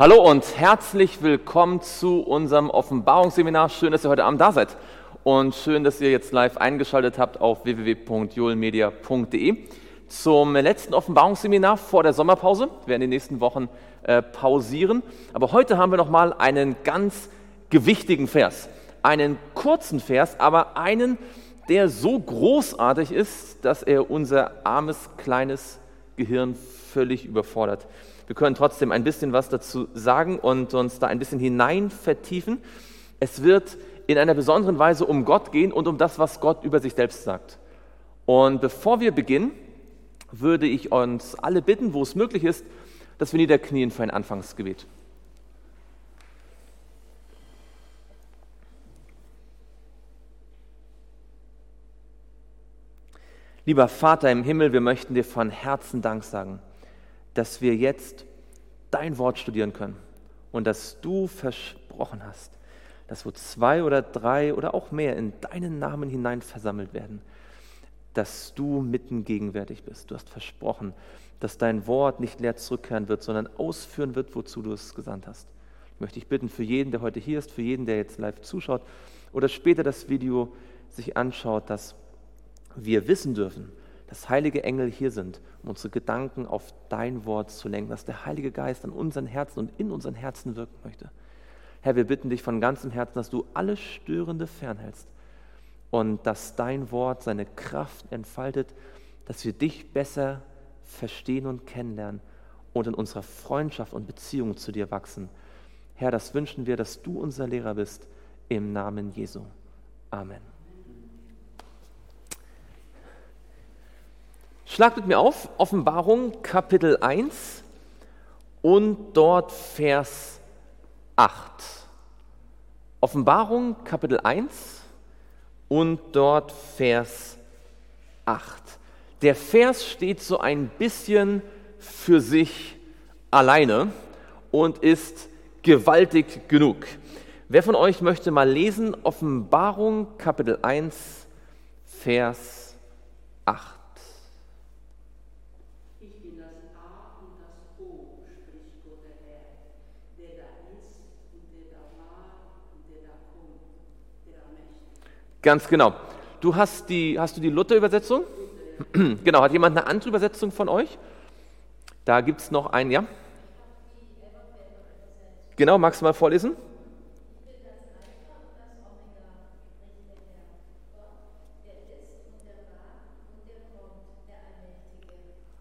Hallo und herzlich willkommen zu unserem Offenbarungsseminar. Schön, dass ihr heute Abend da seid und schön, dass ihr jetzt live eingeschaltet habt auf www.julmedia.de zum letzten Offenbarungsseminar vor der Sommerpause. Wir werden die nächsten Wochen äh, pausieren, aber heute haben wir noch mal einen ganz gewichtigen Vers, einen kurzen Vers, aber einen, der so großartig ist, dass er unser armes kleines Gehirn völlig überfordert. Wir können trotzdem ein bisschen was dazu sagen und uns da ein bisschen hinein vertiefen. Es wird in einer besonderen Weise um Gott gehen und um das, was Gott über sich selbst sagt. Und bevor wir beginnen, würde ich uns alle bitten, wo es möglich ist, dass wir niederknien für ein Anfangsgebet. Lieber Vater im Himmel, wir möchten dir von Herzen Dank sagen dass wir jetzt dein Wort studieren können und dass du versprochen hast, dass wo zwei oder drei oder auch mehr in deinen Namen hinein versammelt werden, dass du mitten gegenwärtig bist. Du hast versprochen, dass dein Wort nicht leer zurückkehren wird, sondern ausführen wird, wozu du es gesandt hast. Ich möchte dich bitten für jeden, der heute hier ist, für jeden, der jetzt live zuschaut oder später das Video sich anschaut, dass wir wissen dürfen, dass heilige Engel hier sind, um unsere Gedanken auf dein Wort zu lenken, dass der Heilige Geist an unseren Herzen und in unseren Herzen wirken möchte. Herr, wir bitten dich von ganzem Herzen, dass du alles Störende fernhältst und dass dein Wort seine Kraft entfaltet, dass wir dich besser verstehen und kennenlernen und in unserer Freundschaft und Beziehung zu dir wachsen. Herr, das wünschen wir, dass du unser Lehrer bist, im Namen Jesu. Amen. Schlagt mit mir auf, Offenbarung Kapitel 1 und dort Vers 8. Offenbarung Kapitel 1 und dort Vers 8. Der Vers steht so ein bisschen für sich alleine und ist gewaltig genug. Wer von euch möchte mal lesen? Offenbarung Kapitel 1, Vers 8. Ganz genau. Du hast die, hast du die Luther-Übersetzung? genau, hat jemand eine andere Übersetzung von euch? Da gibt es noch ein, ja? Genau, magst du mal vorlesen?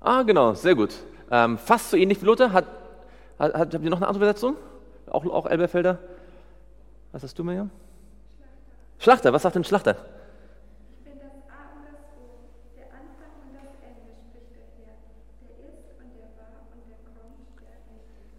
Ah, genau, sehr gut. Ähm, fast so ähnlich wie Luther. Hat, hat, habt ihr noch eine andere Übersetzung? Auch, auch Elberfelder? Was hast du, Mirjam? Schlachter, was sagt denn Schlachter?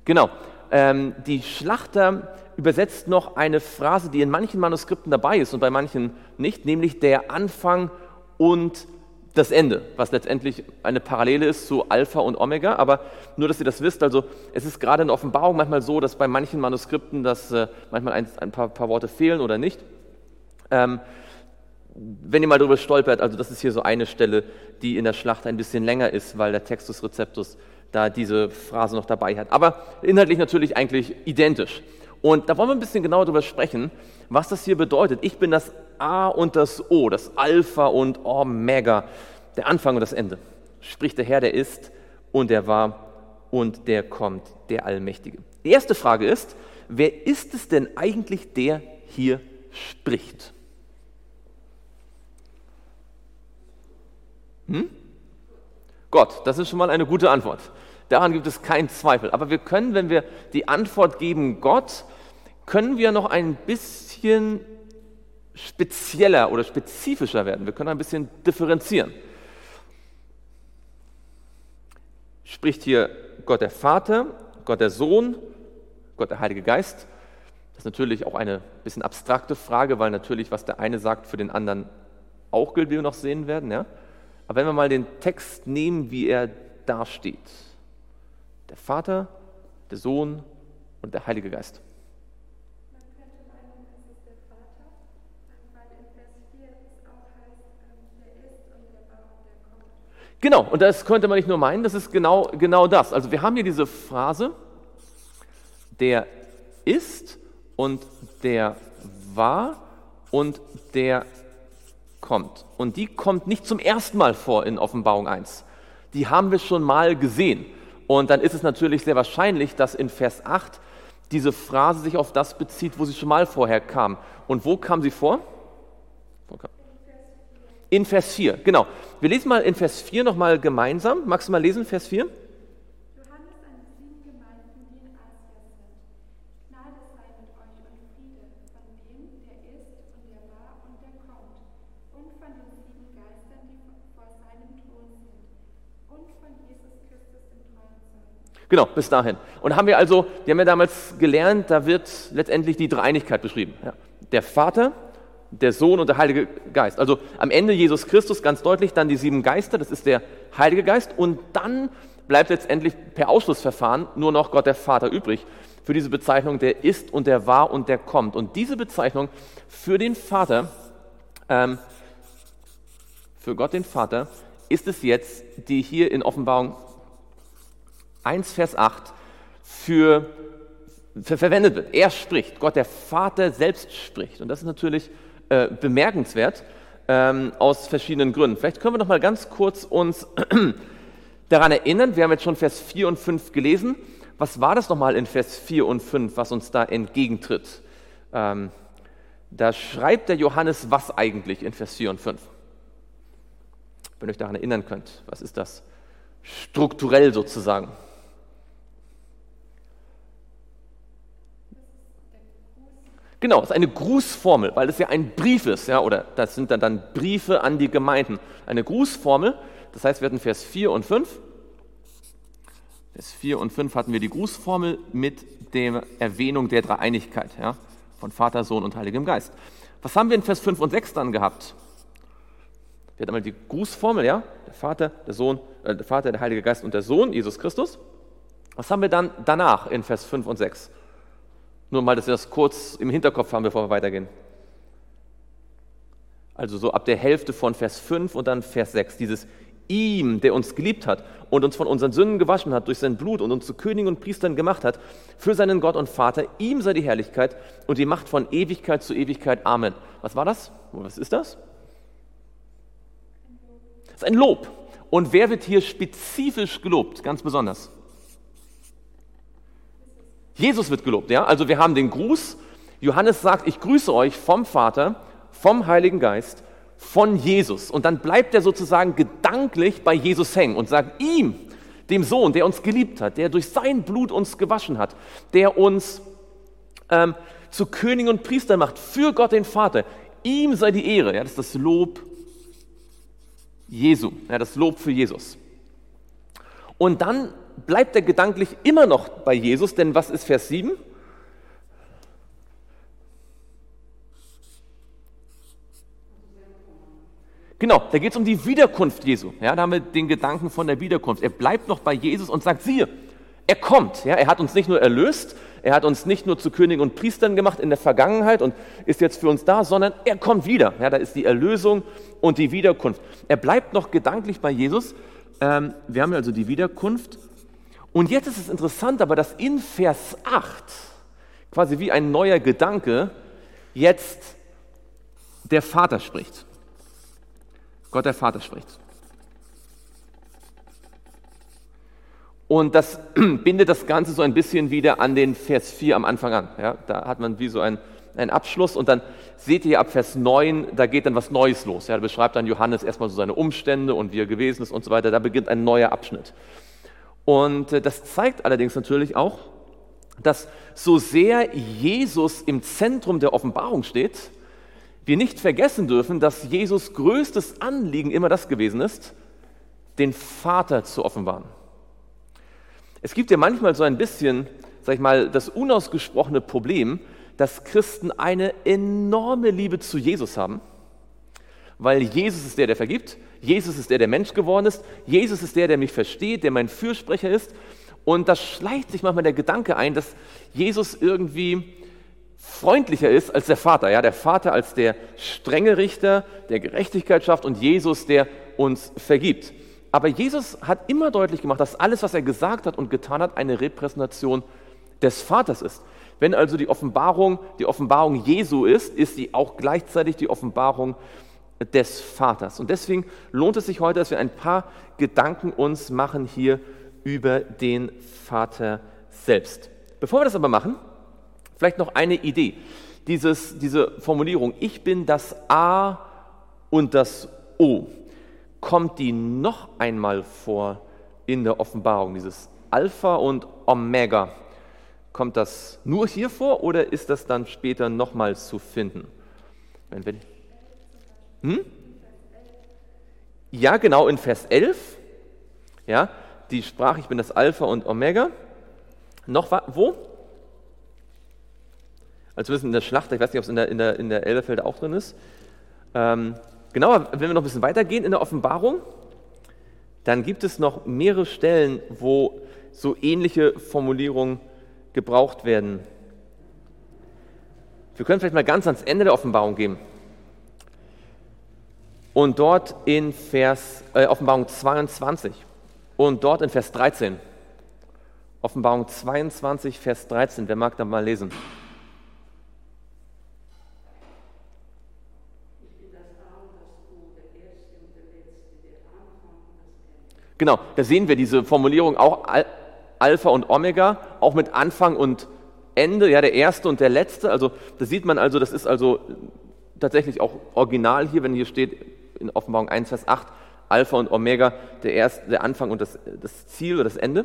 Genau. Ähm, die Schlachter übersetzt noch eine Phrase, die in manchen Manuskripten dabei ist und bei manchen nicht, nämlich der Anfang und das Ende, was letztendlich eine Parallele ist zu Alpha und Omega. Aber nur, dass ihr das wisst, also es ist gerade in der Offenbarung manchmal so, dass bei manchen Manuskripten dass, äh, manchmal ein, ein paar, paar Worte fehlen oder nicht. Ähm, wenn ihr mal darüber stolpert, also das ist hier so eine Stelle, die in der Schlacht ein bisschen länger ist, weil der Textus Receptus da diese Phrase noch dabei hat. Aber inhaltlich natürlich eigentlich identisch. Und da wollen wir ein bisschen genauer darüber sprechen, was das hier bedeutet. Ich bin das A und das O, das Alpha und Omega, der Anfang und das Ende. Spricht der Herr, der ist und der war und der kommt, der Allmächtige. Die erste Frage ist, wer ist es denn eigentlich, der hier spricht? Hm? Gott, das ist schon mal eine gute Antwort. Daran gibt es keinen Zweifel. Aber wir können, wenn wir die Antwort geben Gott, können wir noch ein bisschen spezieller oder spezifischer werden. Wir können ein bisschen differenzieren. Spricht hier Gott der Vater, Gott der Sohn, Gott der Heilige Geist? Das ist natürlich auch eine bisschen abstrakte Frage, weil natürlich, was der eine sagt, für den anderen auch gilt, wie wir noch sehen werden. Ja? Aber wenn wir mal den Text nehmen, wie er dasteht. Der Vater, der Sohn und der Heilige Geist. Genau, und das könnte man nicht nur meinen, das ist genau, genau das. Also wir haben hier diese Phrase, der ist und der war und der kommt. Und die kommt nicht zum ersten Mal vor in Offenbarung 1. Die haben wir schon mal gesehen. Und dann ist es natürlich sehr wahrscheinlich, dass in Vers 8 diese Phrase sich auf das bezieht, wo sie schon mal vorher kam. Und wo kam sie vor? In Vers 4, genau. Wir lesen mal in Vers 4 nochmal gemeinsam. Magst du mal lesen, Vers 4? Genau, bis dahin. Und haben wir also, wir haben ja damals gelernt, da wird letztendlich die Dreieinigkeit beschrieben. Ja. Der Vater, der Sohn und der Heilige Geist. Also am Ende Jesus Christus ganz deutlich, dann die sieben Geister, das ist der Heilige Geist. Und dann bleibt letztendlich per Ausschlussverfahren nur noch Gott der Vater übrig für diese Bezeichnung, der ist und der war und der kommt. Und diese Bezeichnung für den Vater, ähm, für Gott den Vater, ist es jetzt, die hier in Offenbarung 1, Vers 8 für, für verwendet wird. Er spricht, Gott der Vater selbst spricht. Und das ist natürlich äh, bemerkenswert ähm, aus verschiedenen Gründen. Vielleicht können wir noch mal ganz kurz uns daran erinnern, wir haben jetzt schon Vers 4 und 5 gelesen. Was war das nochmal in Vers 4 und 5, was uns da entgegentritt? Ähm, da schreibt der Johannes was eigentlich in Vers 4 und 5? Wenn ihr euch daran erinnern könnt, was ist das? Strukturell sozusagen. Genau, es ist eine Grußformel, weil es ja ein Brief ist, ja, oder das sind dann, dann Briefe an die Gemeinden. Eine Grußformel, das heißt, wir hatten Vers 4 und 5. Vers 4 und 5 hatten wir die Grußformel mit der Erwähnung der Dreieinigkeit, ja, von Vater, Sohn und Heiligem Geist. Was haben wir in Vers 5 und 6 dann gehabt? Wir hatten einmal die Grußformel, ja, der Vater, der Sohn, äh, der Vater, der Heilige Geist und der Sohn, Jesus Christus. Was haben wir dann danach in Vers 5 und 6? Nur mal, dass wir das kurz im Hinterkopf haben, bevor wir weitergehen. Also so ab der Hälfte von Vers 5 und dann Vers 6. Dieses ihm, der uns geliebt hat und uns von unseren Sünden gewaschen hat durch sein Blut und uns zu Königen und Priestern gemacht hat, für seinen Gott und Vater, ihm sei die Herrlichkeit und die Macht von Ewigkeit zu Ewigkeit. Amen. Was war das? Was ist das? Das ist ein Lob. Und wer wird hier spezifisch gelobt, ganz besonders? Jesus wird gelobt, ja? Also wir haben den Gruß. Johannes sagt, ich grüße euch vom Vater, vom Heiligen Geist, von Jesus. Und dann bleibt er sozusagen gedanklich bei Jesus hängen und sagt ihm, dem Sohn, der uns geliebt hat, der durch sein Blut uns gewaschen hat, der uns ähm, zu Königen und Priestern macht, für Gott den Vater. Ihm sei die Ehre. Ja, das ist das Lob Jesu, ja, das Lob für Jesus. Und dann bleibt er gedanklich immer noch bei Jesus, denn was ist Vers 7? Genau, da geht es um die Wiederkunft Jesu. Ja, da haben wir den Gedanken von der Wiederkunft. Er bleibt noch bei Jesus und sagt, siehe, er kommt. Ja, er hat uns nicht nur erlöst, er hat uns nicht nur zu Königen und Priestern gemacht in der Vergangenheit und ist jetzt für uns da, sondern er kommt wieder. Ja, da ist die Erlösung und die Wiederkunft. Er bleibt noch gedanklich bei Jesus. Ähm, wir haben also die Wiederkunft und jetzt ist es interessant aber, dass in Vers 8, quasi wie ein neuer Gedanke, jetzt der Vater spricht. Gott der Vater spricht. Und das bindet das Ganze so ein bisschen wieder an den Vers 4 am Anfang an. Ja, da hat man wie so einen, einen Abschluss und dann seht ihr ab Vers 9, da geht dann was Neues los. Ja, da beschreibt dann Johannes erstmal so seine Umstände und wie er gewesen ist und so weiter. Da beginnt ein neuer Abschnitt. Und äh, das zeigt allerdings natürlich auch, dass so sehr Jesus im Zentrum der Offenbarung steht, wir nicht vergessen dürfen, dass Jesus größtes Anliegen immer das gewesen ist, den Vater zu offenbaren. Es gibt ja manchmal so ein bisschen, sag ich mal, das unausgesprochene Problem, dass Christen eine enorme Liebe zu Jesus haben, weil Jesus ist der, der vergibt, Jesus ist der, der Mensch geworden ist. Jesus ist der, der mich versteht, der mein Fürsprecher ist. Und da schleicht sich manchmal der Gedanke ein, dass Jesus irgendwie freundlicher ist als der Vater. Ja, der Vater als der strenge Richter, der Gerechtigkeit schafft und Jesus, der uns vergibt. Aber Jesus hat immer deutlich gemacht, dass alles, was er gesagt hat und getan hat, eine Repräsentation des Vaters ist. Wenn also die Offenbarung die Offenbarung Jesu ist, ist sie auch gleichzeitig die Offenbarung des Vaters. Und deswegen lohnt es sich heute, dass wir ein paar Gedanken uns machen hier über den Vater selbst. Bevor wir das aber machen, vielleicht noch eine Idee. Dieses, diese Formulierung, ich bin das A und das O, kommt die noch einmal vor in der Offenbarung, dieses Alpha und Omega. Kommt das nur hier vor oder ist das dann später nochmal zu finden? Wenn wir, hm? Ja, genau, in Vers 11. Ja, die Sprache, ich bin das Alpha und Omega. Noch wo? Also wissen in der Schlacht, ich weiß nicht, ob es in der, in der, in der Elberfelder auch drin ist. Ähm, genauer, wenn wir noch ein bisschen weitergehen in der Offenbarung, dann gibt es noch mehrere Stellen, wo so ähnliche Formulierungen gebraucht werden. Wir können vielleicht mal ganz ans Ende der Offenbarung gehen. Und dort in Vers, äh, Offenbarung 22 und dort in Vers 13. Offenbarung 22, Vers 13. Wer mag da mal lesen? Genau, da sehen wir diese Formulierung auch Alpha und Omega, auch mit Anfang und Ende, ja, der erste und der letzte. Also da sieht man also, das ist also tatsächlich auch original hier, wenn hier steht in Offenbarung 1, Vers 8, Alpha und Omega, der, erste, der Anfang und das, das Ziel oder das Ende.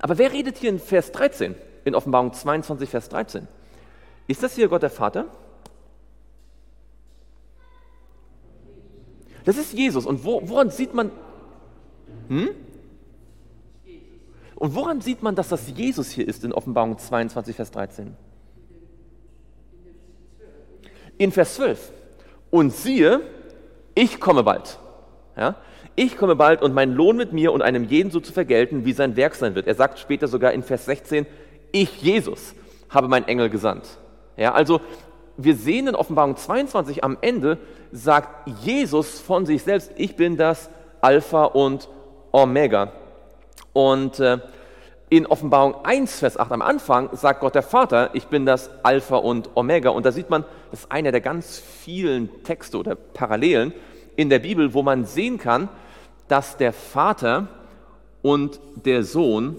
Aber wer redet hier in Vers 13, in Offenbarung 22, Vers 13? Ist das hier Gott der Vater? Das ist Jesus. Und wo, woran sieht man, hm? Und woran sieht man, dass das Jesus hier ist in Offenbarung 22, Vers 13? In Vers 12. Und siehe, ich komme bald. Ja? Ich komme bald und mein Lohn mit mir und einem jeden so zu vergelten, wie sein Werk sein wird. Er sagt später sogar in Vers 16, ich, Jesus, habe meinen Engel gesandt. Ja, also wir sehen in Offenbarung 22 am Ende, sagt Jesus von sich selbst, ich bin das Alpha und Omega. Und äh, in Offenbarung 1, Vers 8 am Anfang sagt Gott der Vater, ich bin das Alpha und Omega. Und da sieht man, das ist einer der ganz vielen Texte oder Parallelen in der Bibel, wo man sehen kann, dass der Vater und der Sohn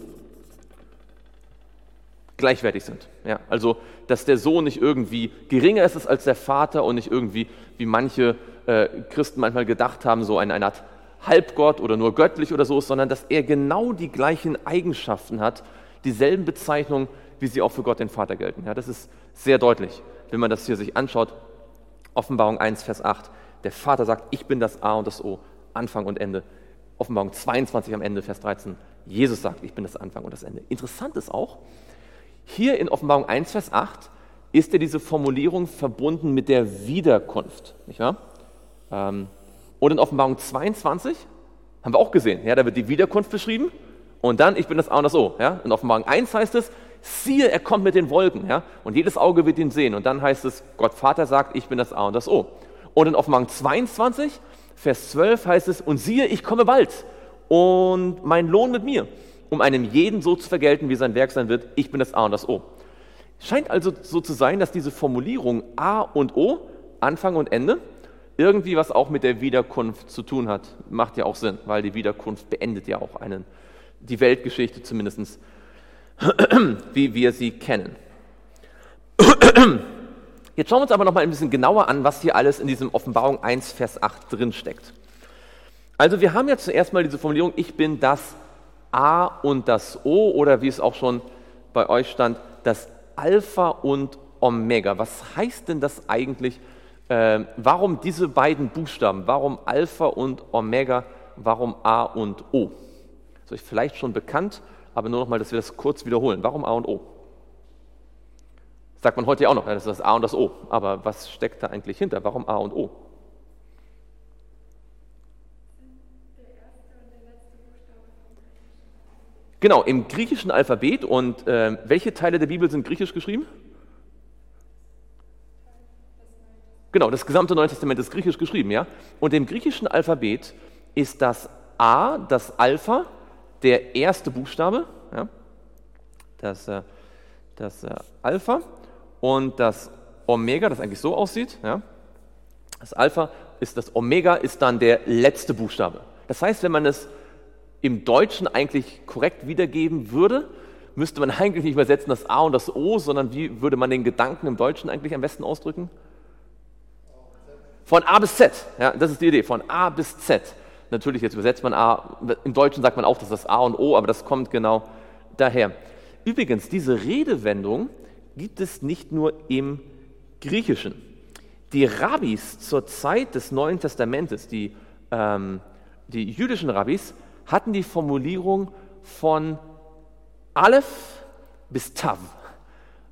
gleichwertig sind. Ja, also, dass der Sohn nicht irgendwie geringer ist als der Vater und nicht irgendwie, wie manche äh, Christen manchmal gedacht haben, so eine, eine Art Halbgott oder nur göttlich oder so ist, sondern dass er genau die gleichen Eigenschaften hat, dieselben Bezeichnungen, wie sie auch für Gott den Vater gelten. Ja, das ist sehr deutlich, wenn man das hier sich anschaut. Offenbarung 1, Vers 8. Der Vater sagt, ich bin das A und das O, Anfang und Ende. Offenbarung 22 am Ende, Vers 13. Jesus sagt, ich bin das Anfang und das Ende. Interessant ist auch, hier in Offenbarung 1, Vers 8 ist ja diese Formulierung verbunden mit der Wiederkunft. Nicht wahr? Ähm, und in Offenbarung 22 haben wir auch gesehen, ja, da wird die Wiederkunft beschrieben und dann, ich bin das A und das O. Ja. In Offenbarung 1 heißt es, siehe, er kommt mit den Wolken ja, und jedes Auge wird ihn sehen. Und dann heißt es, Gott Vater sagt, ich bin das A und das O. Und in Offenbarung 22, Vers 12 heißt es, und siehe, ich komme bald und mein Lohn mit mir, um einem jeden so zu vergelten, wie sein Werk sein wird, ich bin das A und das O. Scheint also so zu sein, dass diese Formulierung A und O, Anfang und Ende, irgendwie was auch mit der Wiederkunft zu tun hat. Macht ja auch Sinn, weil die Wiederkunft beendet ja auch einen, die Weltgeschichte zumindest, wie wir sie kennen. Jetzt schauen wir uns aber noch mal ein bisschen genauer an, was hier alles in diesem Offenbarung 1, Vers 8 drin steckt. Also wir haben jetzt zuerst mal diese Formulierung, ich bin das A und das O oder wie es auch schon bei euch stand, das Alpha und Omega. Was heißt denn das eigentlich äh, warum diese beiden Buchstaben? Warum Alpha und Omega? Warum A und O? Das ist euch vielleicht schon bekannt, aber nur noch mal, dass wir das kurz wiederholen. Warum A und O? sagt man heute ja auch noch, das ist das A und das O. Aber was steckt da eigentlich hinter? Warum A und O? Genau, im griechischen Alphabet. Und äh, welche Teile der Bibel sind griechisch geschrieben? Genau, das gesamte Neue Testament ist griechisch geschrieben, ja? Und im griechischen Alphabet ist das A, das Alpha, der erste Buchstabe. Ja? Das, äh, das äh, Alpha und das Omega, das eigentlich so aussieht. Ja. Das Alpha ist das Omega, ist dann der letzte Buchstabe. Das heißt, wenn man es im Deutschen eigentlich korrekt wiedergeben würde, müsste man eigentlich nicht übersetzen das A und das O, sondern wie würde man den Gedanken im Deutschen eigentlich am besten ausdrücken? Von A bis Z. Ja, das ist die Idee, von A bis Z. Natürlich, jetzt übersetzt man A, im Deutschen sagt man auch, das A und O, aber das kommt genau daher. Übrigens, diese Redewendung gibt es nicht nur im Griechischen. Die Rabbis zur Zeit des Neuen Testamentes, die, ähm, die jüdischen Rabbis, hatten die Formulierung von Aleph bis Tav,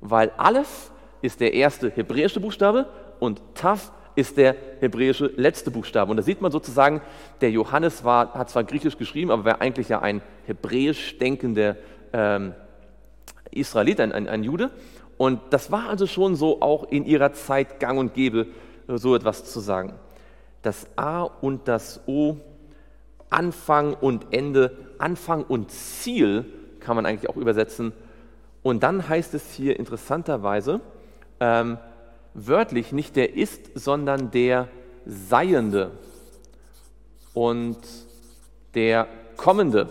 weil Aleph ist der erste hebräische Buchstabe und Tav ist der hebräische letzte Buchstabe. Und da sieht man sozusagen, der Johannes war, hat zwar griechisch geschrieben, aber war eigentlich ja ein hebräisch denkender ähm, Israelit, ein, ein, ein Jude. Und das war also schon so auch in ihrer Zeit gang und gäbe, so etwas zu sagen. Das A und das O, Anfang und Ende, Anfang und Ziel kann man eigentlich auch übersetzen. Und dann heißt es hier interessanterweise ähm, wörtlich nicht der ist, sondern der Seiende und der Kommende.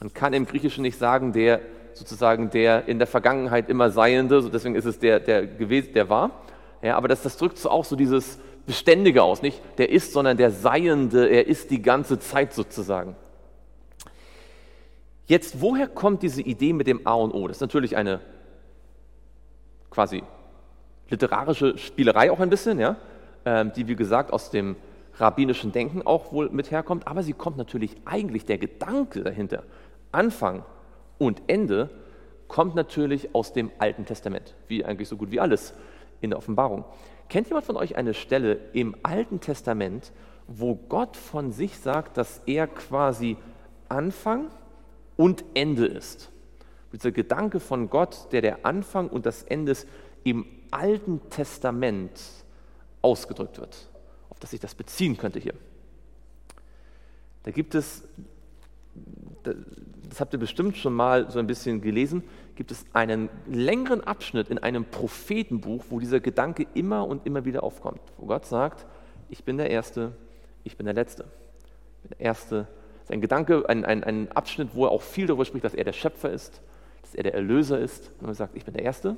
Man kann im Griechischen nicht sagen, der sozusagen der in der Vergangenheit immer Seiende, deswegen ist es der, der gewesen, der war. Ja, aber das, das drückt so auch so dieses Beständige aus, nicht der ist, sondern der Seiende, er ist die ganze Zeit sozusagen. Jetzt, woher kommt diese Idee mit dem A und O? Das ist natürlich eine quasi literarische Spielerei auch ein bisschen, ja, ähm, die wie gesagt aus dem rabbinischen Denken auch wohl mit herkommt, aber sie kommt natürlich eigentlich der Gedanke dahinter, Anfang und Ende, kommt natürlich aus dem Alten Testament, wie eigentlich so gut wie alles in der Offenbarung. Kennt jemand von euch eine Stelle im Alten Testament, wo Gott von sich sagt, dass er quasi Anfang und Ende ist? Dieser Gedanke von Gott, der der Anfang und das Ende ist, im Alten Testament ausgedrückt wird, auf das sich das beziehen könnte hier. Da gibt es, das habt ihr bestimmt schon mal so ein bisschen gelesen, gibt es einen längeren Abschnitt in einem Prophetenbuch, wo dieser Gedanke immer und immer wieder aufkommt, wo Gott sagt, ich bin der Erste, ich bin der Letzte. Ich der Erste. Ist ein Gedanke, ein, ein, ein Abschnitt, wo er auch viel darüber spricht, dass er der Schöpfer ist, dass er der Erlöser ist. Und er sagt, ich bin der Erste,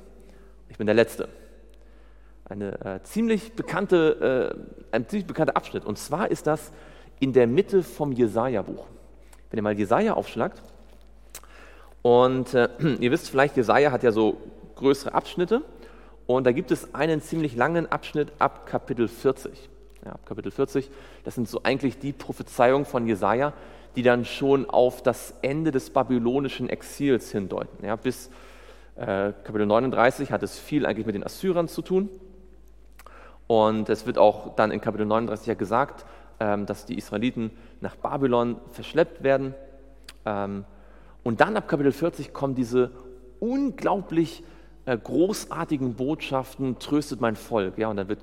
ich bin der Letzte. Eine, äh, ziemlich bekannte, äh, ein ziemlich bekannter Abschnitt. Und zwar ist das in der Mitte vom Jesaja-Buch. Wenn ihr mal Jesaja aufschlagt, und äh, ihr wisst vielleicht, Jesaja hat ja so größere Abschnitte. Und da gibt es einen ziemlich langen Abschnitt ab Kapitel 40. Ja, ab Kapitel 40, das sind so eigentlich die Prophezeiungen von Jesaja, die dann schon auf das Ende des babylonischen Exils hindeuten. Ja, bis äh, Kapitel 39 hat es viel eigentlich mit den Assyrern zu tun. Und es wird auch dann in Kapitel 39 ja gesagt, ähm, dass die Israeliten nach Babylon verschleppt werden. Ähm, und dann ab Kapitel 40 kommen diese unglaublich äh, großartigen Botschaften, tröstet mein Volk. Ja, und dann wird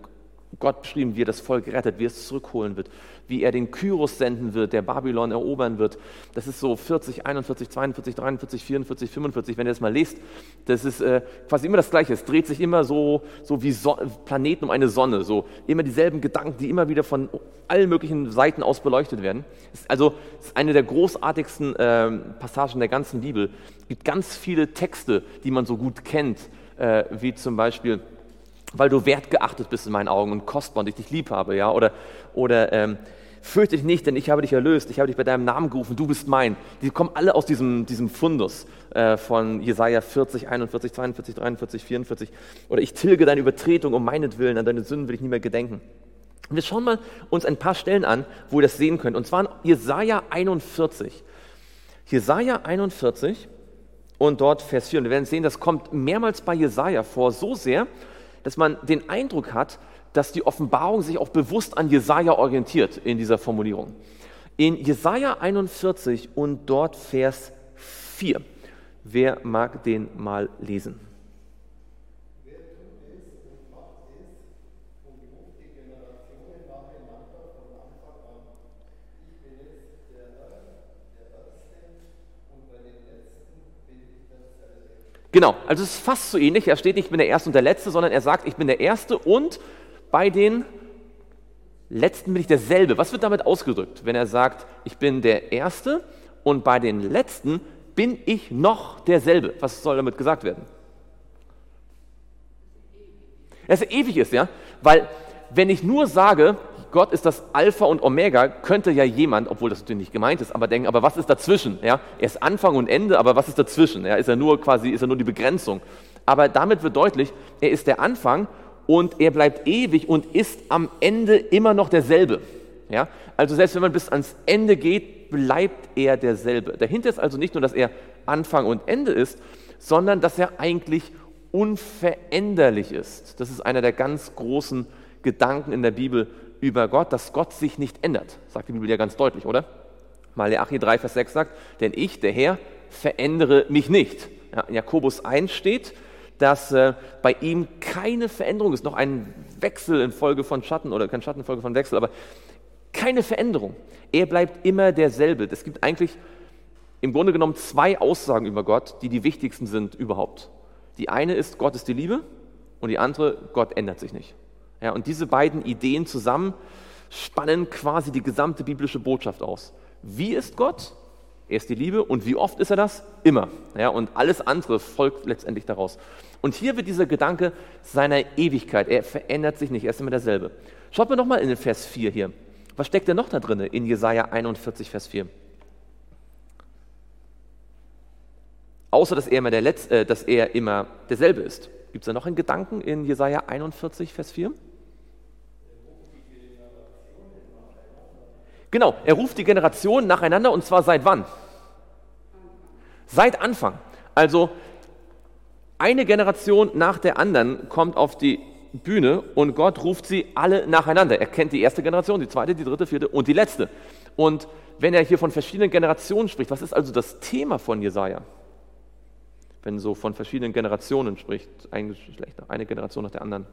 Gott beschrieben, wie er das Volk rettet, wie er es zurückholen wird, wie er den Kyros senden wird, der Babylon erobern wird. Das ist so 40, 41, 42, 43, 44, 45, wenn ihr das mal lest. Das ist äh, quasi immer das Gleiche. Es dreht sich immer so, so wie so Planeten um eine Sonne. So immer dieselben Gedanken, die immer wieder von allen möglichen Seiten aus beleuchtet werden. Ist also ist eine der großartigsten äh, Passagen der ganzen Bibel. Es gibt ganz viele Texte, die man so gut kennt, äh, wie zum Beispiel weil du wertgeachtet bist in meinen Augen und kostbar und ich dich lieb habe, ja, oder, oder ähm, fürchte dich nicht, denn ich habe dich erlöst, ich habe dich bei deinem Namen gerufen, du bist mein. Die kommen alle aus diesem, diesem Fundus äh, von Jesaja 40, 41, 42, 43, 44. Oder ich tilge deine Übertretung um meinetwillen, an deine Sünden will ich nie mehr gedenken. Wir schauen mal uns ein paar Stellen an, wo ihr das sehen könnt. Und zwar in Jesaja 41. Jesaja 41 und dort Vers 4. Und wir werden sehen, das kommt mehrmals bei Jesaja vor, so sehr, dass man den Eindruck hat, dass die Offenbarung sich auch bewusst an Jesaja orientiert in dieser Formulierung. In Jesaja 41 und dort Vers 4. Wer mag den mal lesen? Genau, also es ist fast so ähnlich. Er steht nicht, ich bin der Erste und der Letzte, sondern er sagt, ich bin der Erste und bei den Letzten bin ich derselbe. Was wird damit ausgedrückt, wenn er sagt, ich bin der Erste und bei den Letzten bin ich noch derselbe? Was soll damit gesagt werden? Dass er ewig ist, ja? Weil wenn ich nur sage, Gott ist das Alpha und Omega, könnte ja jemand, obwohl das natürlich nicht gemeint ist, aber denken, aber was ist dazwischen? Ja? Er ist Anfang und Ende, aber was ist dazwischen? Ja? Ist er nur quasi, ist er nur die Begrenzung? Aber damit wird deutlich, er ist der Anfang und er bleibt ewig und ist am Ende immer noch derselbe. Ja? Also selbst wenn man bis ans Ende geht, bleibt er derselbe. Dahinter ist also nicht nur, dass er Anfang und Ende ist, sondern dass er eigentlich unveränderlich ist. Das ist einer der ganz großen Gedanken in der Bibel über Gott, dass Gott sich nicht ändert. Sagt die Bibel ja ganz deutlich, oder? Malachi 3, Vers 6 sagt, denn ich, der Herr, verändere mich nicht. Ja, in Jakobus 1 steht, dass äh, bei ihm keine Veränderung ist, noch ein Wechsel in Folge von Schatten oder kein Schatten in Folge von Wechsel, aber keine Veränderung. Er bleibt immer derselbe. Es gibt eigentlich im Grunde genommen zwei Aussagen über Gott, die die wichtigsten sind überhaupt. Die eine ist, Gott ist die Liebe und die andere, Gott ändert sich nicht. Ja, und diese beiden Ideen zusammen spannen quasi die gesamte biblische Botschaft aus. Wie ist Gott? Er ist die Liebe und wie oft ist er das? Immer. Ja, und alles andere folgt letztendlich daraus. Und hier wird dieser Gedanke seiner Ewigkeit, er verändert sich nicht, er ist immer derselbe. Schaut mal nochmal in den Vers 4 hier. Was steckt denn noch da drin in Jesaja 41, Vers 4? Außer dass er immer, der Letz-, äh, dass er immer derselbe ist. Gibt es da noch einen Gedanken in Jesaja 41, Vers 4? Genau, er ruft die Generationen nacheinander und zwar seit wann? Seit Anfang. Also eine Generation nach der anderen kommt auf die Bühne und Gott ruft sie alle nacheinander. Er kennt die erste Generation, die zweite, die dritte, vierte und die letzte. Und wenn er hier von verschiedenen Generationen spricht, was ist also das Thema von Jesaja? Wenn so von verschiedenen Generationen spricht, ein Geschlecht, eine Generation nach der anderen.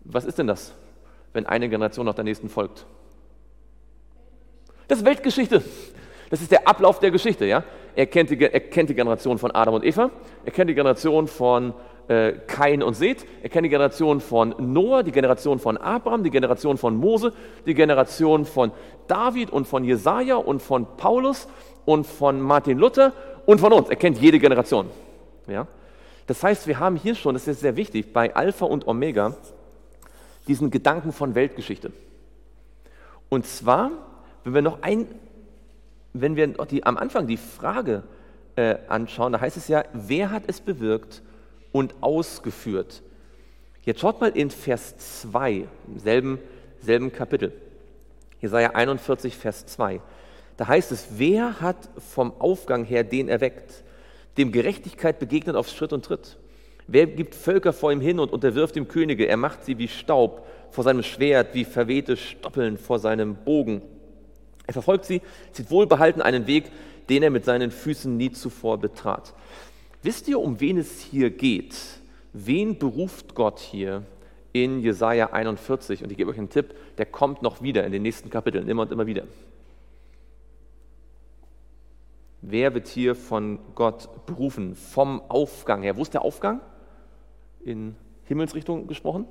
Was ist denn das, wenn eine Generation nach der nächsten folgt? Das ist Weltgeschichte. Das ist der Ablauf der Geschichte. Ja? Er, kennt die, er kennt die Generation von Adam und Eva, er kennt die Generation von äh, Kain und Seth, er kennt die Generation von Noah, die Generation von Abraham, die Generation von Mose, die Generation von David und von Jesaja und von Paulus und von Martin Luther und von uns. Er kennt jede Generation. Ja? Das heißt, wir haben hier schon, das ist sehr wichtig, bei Alpha und Omega diesen Gedanken von Weltgeschichte. Und zwar wenn wir noch ein, wenn wir die, am Anfang die Frage äh, anschauen, da heißt es ja, wer hat es bewirkt und ausgeführt? Jetzt schaut mal in Vers 2, im selben, selben Kapitel. Jesaja 41, Vers 2. Da heißt es, wer hat vom Aufgang her den erweckt, dem Gerechtigkeit begegnet auf Schritt und Tritt? Wer gibt Völker vor ihm hin und unterwirft ihm Könige? Er macht sie wie Staub vor seinem Schwert, wie verwehte Stoppeln vor seinem Bogen. Er verfolgt sie, zieht wohlbehalten einen Weg, den er mit seinen Füßen nie zuvor betrat. Wisst ihr, um wen es hier geht? Wen beruft Gott hier in Jesaja 41? Und ich gebe euch einen Tipp, der kommt noch wieder in den nächsten Kapiteln, immer und immer wieder. Wer wird hier von Gott berufen? Vom Aufgang her. Wo ist der Aufgang? In Himmelsrichtung gesprochen?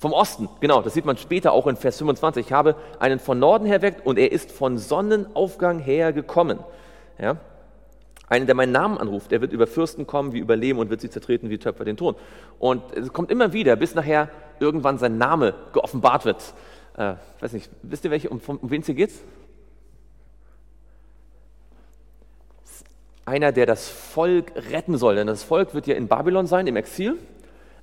Vom Osten, genau, das sieht man später auch in Vers 25. Ich habe einen von Norden her weckt und er ist von Sonnenaufgang her gekommen. Ja? Einen, der meinen Namen anruft, der wird über Fürsten kommen wie über Lehm und wird sie zertreten wie Töpfer den Ton. Und es kommt immer wieder, bis nachher irgendwann sein Name geoffenbart wird. Äh, weiß nicht, wisst ihr, welche, um, um wen es hier geht? Einer, der das Volk retten soll. Denn das Volk wird ja in Babylon sein, im Exil.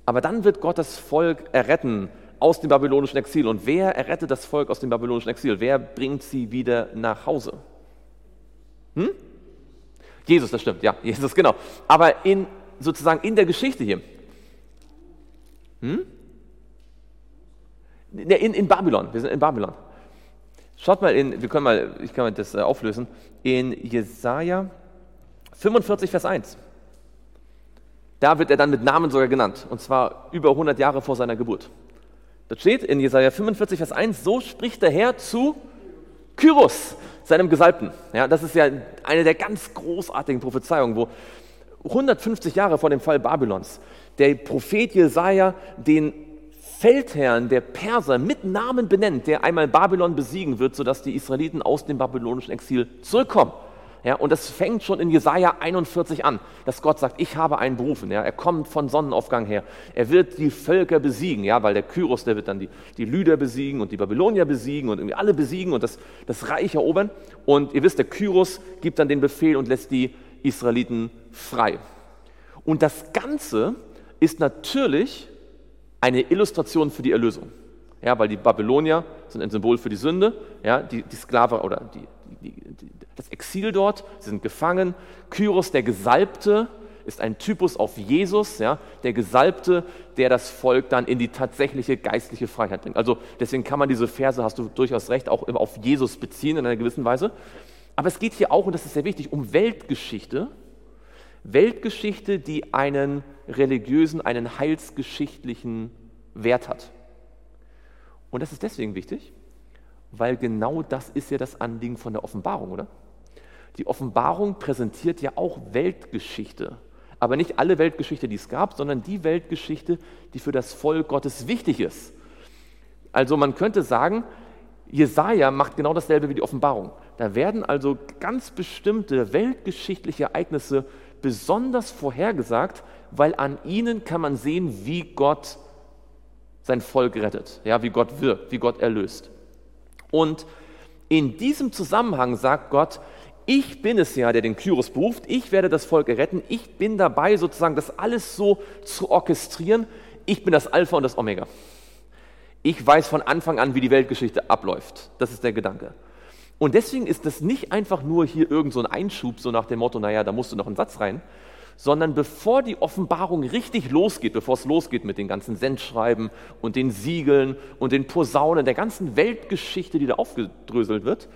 Aber dann wird Gott das Volk erretten aus dem babylonischen Exil. Und wer errettet das Volk aus dem babylonischen Exil? Wer bringt sie wieder nach Hause? Hm? Jesus, das stimmt, ja, Jesus, genau. Aber in, sozusagen in der Geschichte hier. Hm? In, in Babylon, wir sind in Babylon. Schaut mal in, wir können mal, ich kann mal das äh, auflösen, in Jesaja 45, Vers 1. Da wird er dann mit Namen sogar genannt, und zwar über 100 Jahre vor seiner Geburt. Das steht in Jesaja 45, Vers 1, so spricht der Herr zu Kyros, seinem Gesalbten. Ja, das ist ja eine der ganz großartigen Prophezeiungen, wo 150 Jahre vor dem Fall Babylons der Prophet Jesaja den Feldherrn der Perser mit Namen benennt, der einmal Babylon besiegen wird, sodass die Israeliten aus dem babylonischen Exil zurückkommen. Ja, und das fängt schon in Jesaja 41 an, dass Gott sagt: Ich habe einen berufen. Ja, er kommt von Sonnenaufgang her. Er wird die Völker besiegen, ja, weil der Kyros, der wird dann die, die Lyder besiegen und die Babylonier besiegen und irgendwie alle besiegen und das, das Reich erobern. Und ihr wisst, der Kyros gibt dann den Befehl und lässt die Israeliten frei. Und das Ganze ist natürlich eine Illustration für die Erlösung. Ja, weil die Babylonier sind ein Symbol für die Sünde, ja, die, die Sklave oder die, die, die, das Exil dort, sie sind gefangen. Kyros, der Gesalbte, ist ein Typus auf Jesus, ja, der Gesalbte, der das Volk dann in die tatsächliche geistliche Freiheit bringt. Also deswegen kann man diese Verse, hast du durchaus recht, auch auf Jesus beziehen in einer gewissen Weise. Aber es geht hier auch, und das ist sehr wichtig, um Weltgeschichte. Weltgeschichte, die einen religiösen, einen heilsgeschichtlichen Wert hat. Und das ist deswegen wichtig, weil genau das ist ja das Anliegen von der Offenbarung, oder? Die Offenbarung präsentiert ja auch Weltgeschichte. Aber nicht alle Weltgeschichte, die es gab, sondern die Weltgeschichte, die für das Volk Gottes wichtig ist. Also man könnte sagen, Jesaja macht genau dasselbe wie die Offenbarung. Da werden also ganz bestimmte weltgeschichtliche Ereignisse besonders vorhergesagt, weil an ihnen kann man sehen, wie Gott sein Volk rettet, ja, wie Gott wirkt, wie Gott erlöst. Und in diesem Zusammenhang sagt Gott, ich bin es ja, der den Kyros beruft, ich werde das Volk retten, ich bin dabei sozusagen das alles so zu orchestrieren, ich bin das Alpha und das Omega. Ich weiß von Anfang an, wie die Weltgeschichte abläuft. Das ist der Gedanke. Und deswegen ist das nicht einfach nur hier irgend so ein Einschub, so nach dem Motto, naja, da musst du noch einen Satz rein, sondern bevor die Offenbarung richtig losgeht, bevor es losgeht mit den ganzen Sendschreiben und den Siegeln und den Posaunen, der ganzen Weltgeschichte, die da aufgedröselt wird,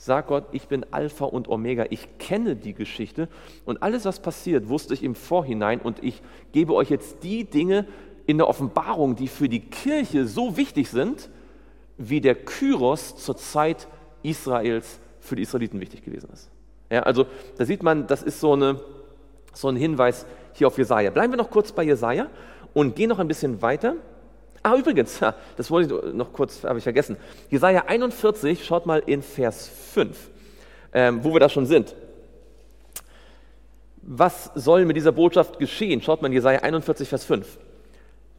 sagt Gott, ich bin Alpha und Omega, ich kenne die Geschichte und alles, was passiert, wusste ich im Vorhinein und ich gebe euch jetzt die Dinge in der Offenbarung, die für die Kirche so wichtig sind, wie der Kyros zur Zeit Israels für die Israeliten wichtig gewesen ist. Ja, also da sieht man, das ist so eine so ein Hinweis hier auf Jesaja. Bleiben wir noch kurz bei Jesaja und gehen noch ein bisschen weiter. Ah, übrigens, das wollte ich noch kurz, habe ich vergessen. Jesaja 41, schaut mal in Vers 5, ähm, wo wir da schon sind. Was soll mit dieser Botschaft geschehen? Schaut mal in Jesaja 41, Vers 5.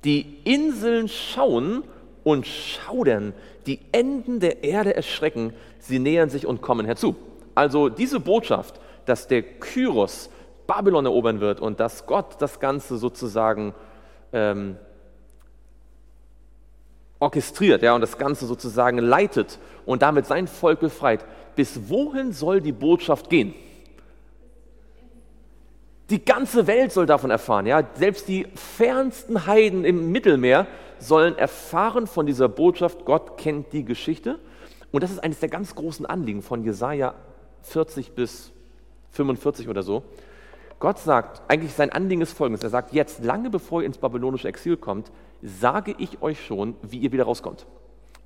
Die Inseln schauen und schaudern, die Enden der Erde erschrecken, sie nähern sich und kommen herzu. Also diese Botschaft, dass der Kyros Babylon erobern wird und dass Gott das Ganze sozusagen ähm, orchestriert ja, und das Ganze sozusagen leitet und damit sein Volk befreit. Bis wohin soll die Botschaft gehen? Die ganze Welt soll davon erfahren. Ja? Selbst die fernsten Heiden im Mittelmeer sollen erfahren von dieser Botschaft, Gott kennt die Geschichte. Und das ist eines der ganz großen Anliegen von Jesaja 40 bis 45 oder so. Gott sagt, eigentlich sein Anliegen ist folgendes. Er sagt, jetzt, lange bevor ihr ins babylonische Exil kommt, sage ich euch schon, wie ihr wieder rauskommt.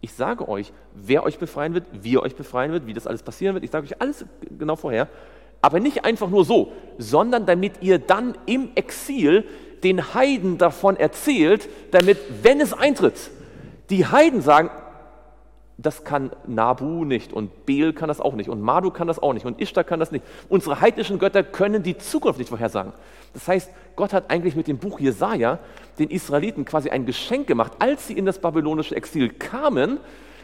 Ich sage euch, wer euch befreien wird, wie ihr euch befreien wird, wie das alles passieren wird. Ich sage euch alles genau vorher. Aber nicht einfach nur so, sondern damit ihr dann im Exil den Heiden davon erzählt, damit, wenn es eintritt, die Heiden sagen, das kann Nabu nicht und Beel kann das auch nicht und Madu kann das auch nicht und Ishtar kann das nicht. Unsere heidnischen Götter können die Zukunft nicht vorhersagen. Das heißt, Gott hat eigentlich mit dem Buch Jesaja den Israeliten quasi ein Geschenk gemacht. Als sie in das babylonische Exil kamen,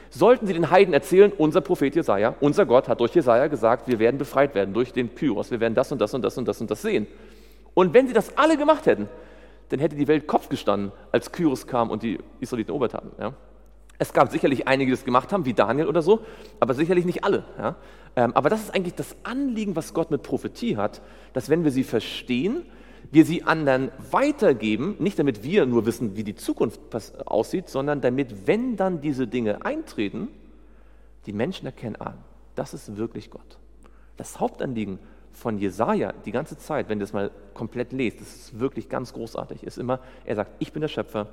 sollten sie den Heiden erzählen, unser Prophet Jesaja, unser Gott hat durch Jesaja gesagt, wir werden befreit werden durch den Pyros, wir werden das und das und das und das und das sehen. Und wenn sie das alle gemacht hätten, dann hätte die Welt Kopf gestanden, als Kyros kam und die Israeliten erobert haben. Ja? Es gab sicherlich einige, die das gemacht haben, wie Daniel oder so, aber sicherlich nicht alle. Ja? Ähm, aber das ist eigentlich das Anliegen, was Gott mit Prophetie hat, dass wenn wir sie verstehen, wir sie anderen weitergeben, nicht damit wir nur wissen, wie die Zukunft aussieht, sondern damit, wenn dann diese Dinge eintreten, die Menschen erkennen, ah, das ist wirklich Gott. Das Hauptanliegen von Jesaja die ganze Zeit, wenn ihr das mal komplett lest, das ist wirklich ganz großartig, ist immer, er sagt, ich bin der Schöpfer,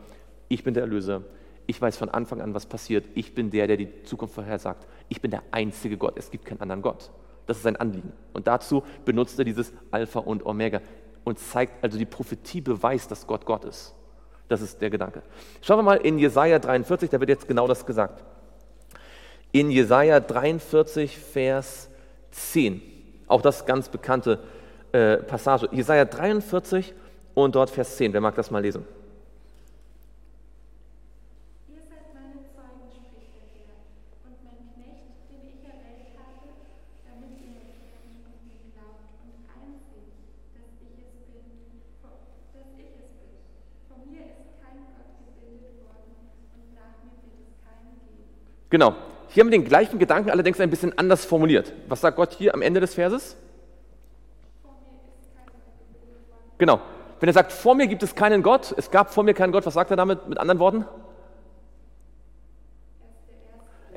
ich bin der Erlöser, Ich weiß von Anfang an, was passiert. Ich bin der, der die Zukunft vorhersagt. Ich bin der einzige Gott. Es gibt keinen anderen Gott. Das ist sein Anliegen. Und dazu benutzt er dieses Alpha und Omega und zeigt, also die Prophetie beweist, dass Gott Gott ist. Das ist der Gedanke. Schauen wir mal in Jesaja 43, da wird jetzt genau das gesagt. In Jesaja 43, Vers 10. Auch das ganz bekannte äh, Passage. Jesaja 43 und dort Vers 10. Wer mag das mal lesen? Genau. Hier haben wir den gleichen Gedanken, allerdings ein bisschen anders formuliert. Was sagt Gott hier am Ende des Verses? Genau. Wenn er sagt, vor mir gibt es keinen Gott, es gab vor mir keinen Gott, was sagt er damit mit anderen Worten?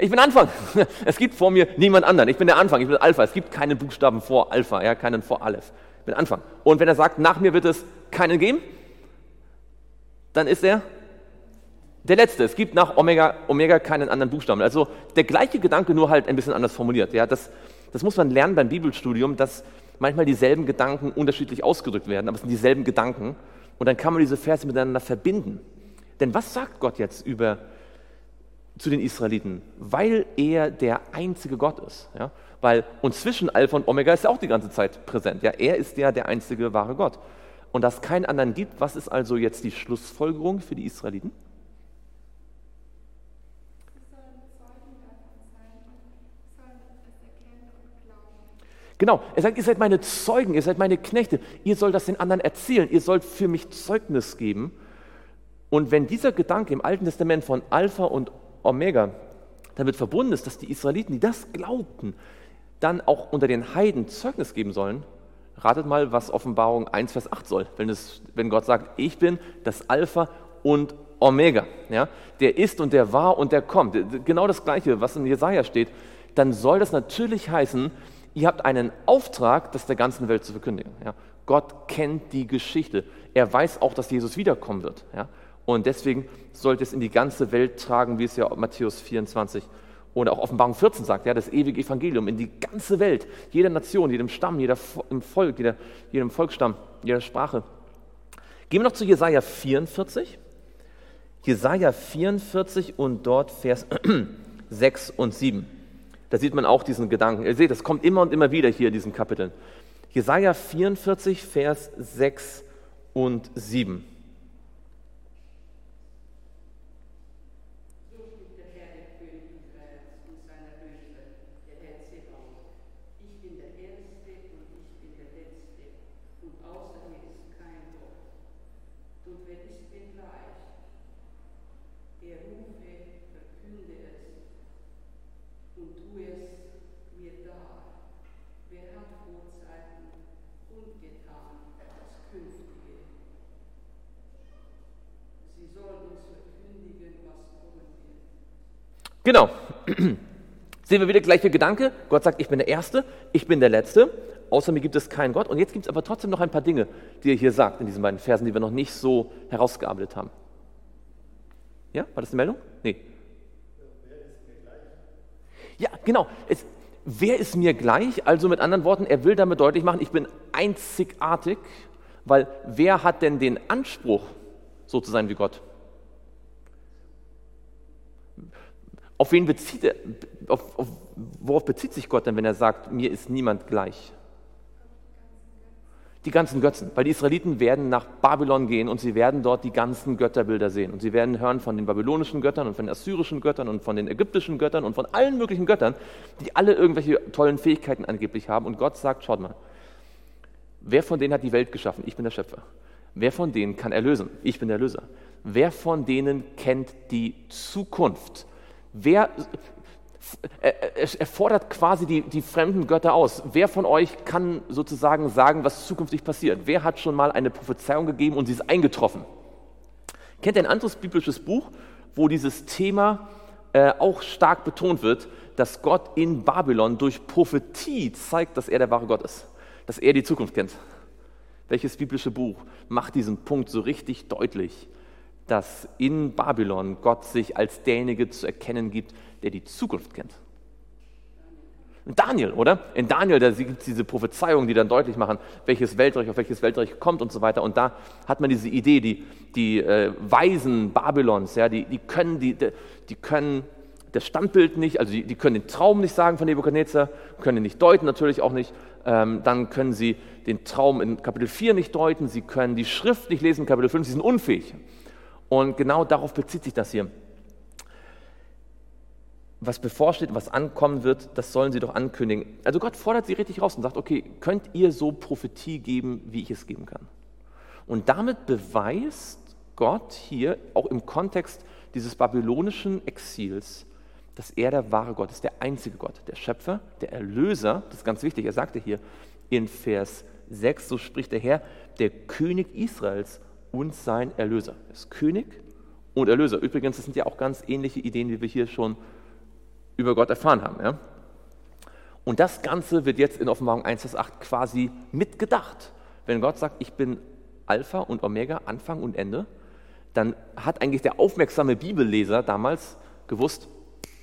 Ich bin Anfang. Es gibt vor mir niemand anderen. Ich bin der Anfang. Ich bin Alpha. Es gibt keinen Buchstaben vor Alpha, ja, keinen vor Aleph. Ich bin Anfang. Und wenn er sagt, nach mir wird es keinen geben, dann ist er der letzte, es gibt nach Omega, Omega keinen anderen Buchstaben. Also der gleiche Gedanke, nur halt ein bisschen anders formuliert. Ja, das, das muss man lernen beim Bibelstudium, dass manchmal dieselben Gedanken unterschiedlich ausgedrückt werden, aber es sind dieselben Gedanken. Und dann kann man diese Verse miteinander verbinden. Denn was sagt Gott jetzt über zu den Israeliten? Weil er der einzige Gott ist. Ja? Weil, und zwischen Alpha und Omega ist er auch die ganze Zeit präsent. Ja? Er ist ja der einzige wahre Gott. Und dass es keinen anderen gibt, was ist also jetzt die Schlussfolgerung für die Israeliten? Genau, er sagt, ihr seid meine Zeugen, ihr seid meine Knechte, ihr sollt das den anderen erzählen, ihr sollt für mich Zeugnis geben. Und wenn dieser Gedanke im Alten Testament von Alpha und Omega damit verbunden ist, dass die Israeliten, die das glaubten, dann auch unter den Heiden Zeugnis geben sollen, ratet mal, was Offenbarung 1, Vers 8 soll, wenn, es, wenn Gott sagt, ich bin das Alpha und Omega, ja, der ist und der war und der kommt, genau das Gleiche, was in Jesaja steht, dann soll das natürlich heißen, ihr habt einen Auftrag, das der ganzen Welt zu verkündigen. Ja. Gott kennt die Geschichte. Er weiß auch, dass Jesus wiederkommen wird. Ja. Und deswegen sollte es in die ganze Welt tragen, wie es ja Matthäus 24 oder auch Offenbarung 14 sagt, ja, das ewige Evangelium in die ganze Welt, jeder Nation, jedem Stamm, jeder Volk, jeder, jedem Volksstamm, jeder Sprache. Gehen wir noch zu Jesaja 44. Jesaja 44 und dort Vers 6 und 7. Da sieht man auch diesen Gedanken. Ihr seht, das kommt immer und immer wieder hier in diesen Kapiteln. Jesaja 44, Vers 6 und 7. Genau. Sehen wir wieder gleiche Gedanke. Gott sagt, ich bin der Erste, ich bin der Letzte. Außer mir gibt es keinen Gott. Und jetzt gibt es aber trotzdem noch ein paar Dinge, die er hier sagt in diesen beiden Versen, die wir noch nicht so herausgearbeitet haben. Ja, war das eine Meldung? Nee. Ja, genau. Es, wer ist mir gleich? Also mit anderen Worten, er will damit deutlich machen, ich bin einzigartig, weil wer hat denn den Anspruch, so zu sein wie Gott? Auf wen bezieht er, auf, auf, worauf bezieht sich Gott denn, wenn er sagt, mir ist niemand gleich? Die ganzen Götzen, weil die Israeliten werden nach Babylon gehen und sie werden dort die ganzen Götterbilder sehen. Und sie werden hören von den babylonischen Göttern und von den assyrischen Göttern und von den ägyptischen Göttern und von allen möglichen Göttern, die alle irgendwelche tollen Fähigkeiten angeblich haben. Und Gott sagt, schaut mal, wer von denen hat die Welt geschaffen? Ich bin der Schöpfer. Wer von denen kann erlösen? Ich bin der Löser. Wer von denen kennt die Zukunft? Wer, er, fordert quasi die, die fremden Götter aus. Wer von euch kann sozusagen sagen, was zukünftig passiert? Wer hat schon mal eine Prophezeiung gegeben und sie ist eingetroffen? Kennt ihr ein anderes biblisches Buch, wo dieses Thema äh, auch stark betont wird, dass Gott in Babylon durch Prophetie zeigt, dass er der wahre Gott ist, dass er die Zukunft kennt? Welches biblische Buch macht diesen Punkt so richtig deutlich? Dass in Babylon Gott sich als derjenige zu erkennen gibt, der die Zukunft kennt. Daniel, oder? In Daniel, da gibt es diese Prophezeiungen, die dann deutlich machen, welches Weltreich auf welches Weltreich kommt und so weiter. Und da hat man diese Idee, die, die äh, Weisen Babylons, ja, die, die können, die, die können das Standbild nicht, also die, die, können den Traum nicht sagen von Nebukadnezar, können ihn nicht deuten, natürlich auch nicht. Ähm, dann können sie den Traum in Kapitel 4 nicht deuten, sie können die Schrift nicht lesen, Kapitel 5, sie sind unfähig. Und genau darauf bezieht sich das hier was bevorsteht, was ankommen wird, das sollen sie doch ankündigen. Also Gott fordert sie richtig raus und sagt, okay, könnt ihr so Prophetie geben, wie ich es geben kann? Und damit beweist Gott hier auch im Kontext dieses babylonischen Exils, dass er der wahre Gott ist, der einzige Gott, der Schöpfer, der Erlöser, das ist ganz wichtig, er sagte hier in Vers 6, so spricht der Herr, der König Israels und sein Erlöser. Er ist König und Erlöser. Übrigens, das sind ja auch ganz ähnliche Ideen, wie wir hier schon über Gott erfahren haben. Ja? Und das Ganze wird jetzt in Offenbarung 1, Vers 8 quasi mitgedacht. Wenn Gott sagt, ich bin Alpha und Omega, Anfang und Ende, dann hat eigentlich der aufmerksame Bibelleser damals gewusst,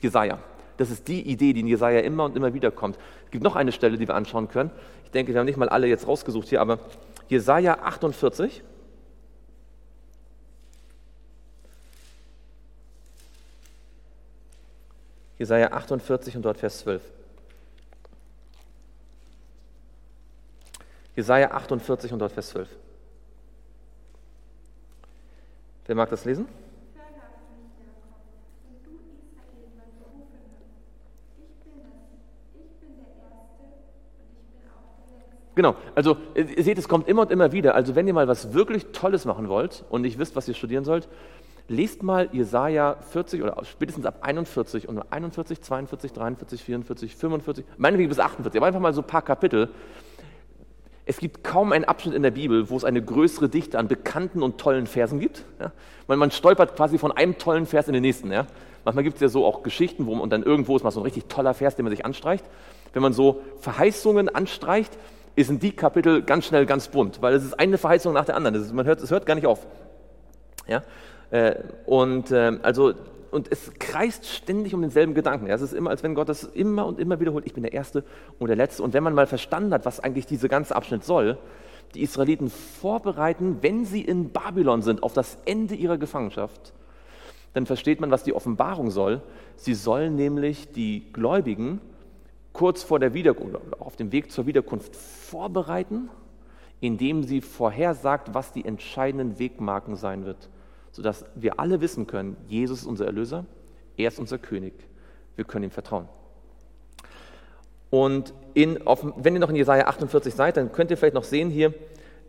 Jesaja. Das ist die Idee, die in Jesaja immer und immer wieder kommt. Es gibt noch eine Stelle, die wir anschauen können. Ich denke, wir haben nicht mal alle jetzt rausgesucht hier, aber Jesaja 48. Jesaja 48 und dort Vers 12. Jesaja 48 und dort Vers 12. Wer mag das lesen? Genau, also ihr seht, es kommt immer und immer wieder. Also wenn ihr mal was wirklich Tolles machen wollt und nicht wisst, was ihr studieren sollt, Lest mal Jesaja 40 oder spätestens ab 41 und 41, 42, 43, 44, 45, meinetwegen bis 48, aber einfach mal so ein paar Kapitel. Es gibt kaum einen Abschnitt in der Bibel, wo es eine größere Dichte an bekannten und tollen Versen gibt. Ja? Man, man, stolpert quasi von einem tollen Vers in den nächsten. Ja? Manchmal gibt es ja so auch Geschichten, wo man, und dann irgendwo ist mal so ein richtig toller Vers, den man sich anstreicht. Wenn man so Verheißungen anstreicht, sind die Kapitel ganz schnell ganz bunt, weil es ist eine Verheißung nach der anderen. Ist, man hört, es hört gar nicht auf. Ja? Äh, und ähm, also und es kreist ständig um denselben Gedanken. Es ist immer, als wenn Gott das immer und immer wiederholt, ich bin der Erste und der Letzte. Und wenn man mal verstanden hat, was eigentlich dieser ganze Abschnitt soll, die Israeliten vorbereiten, wenn sie in Babylon sind, auf das Ende ihrer Gefangenschaft, dann versteht man, was die Offenbarung soll. Sie sollen nämlich die Gläubigen kurz vor der Wiederkunft, auf dem Weg zur Wiederkunft vorbereiten, indem sie vorhersagt, was die entscheidenden Wegmarken sein wird sodass wir alle wissen können, Jesus ist unser Erlöser, er ist unser König, wir können ihm vertrauen. Und in, auf, wenn ihr noch in Jesaja 48 seid, dann könnt ihr vielleicht noch sehen hier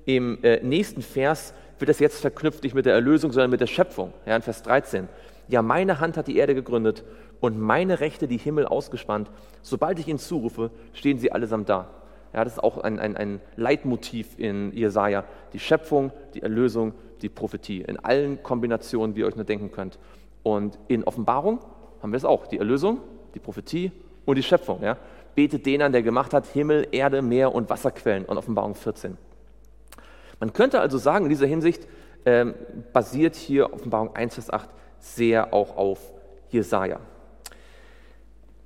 im äh, nächsten Vers wird das jetzt verknüpft nicht mit der Erlösung, sondern mit der Schöpfung. Ja, in Vers 13. Ja, meine Hand hat die Erde gegründet und meine Rechte die Himmel ausgespannt. Sobald ich ihnen zurufe, stehen sie allesamt da. Ja, das ist auch ein, ein, ein Leitmotiv in Jesaja. Die Schöpfung, die Erlösung, die Prophetie. In allen Kombinationen, wie ihr euch nur denken könnt. Und in Offenbarung haben wir es auch. Die Erlösung, die Prophetie und die Schöpfung. Ja. Betet den an, der gemacht hat Himmel, Erde, Meer und Wasserquellen. Und Offenbarung 14. Man könnte also sagen, in dieser Hinsicht ähm, basiert hier Offenbarung 1, Vers 8 sehr auch auf Jesaja.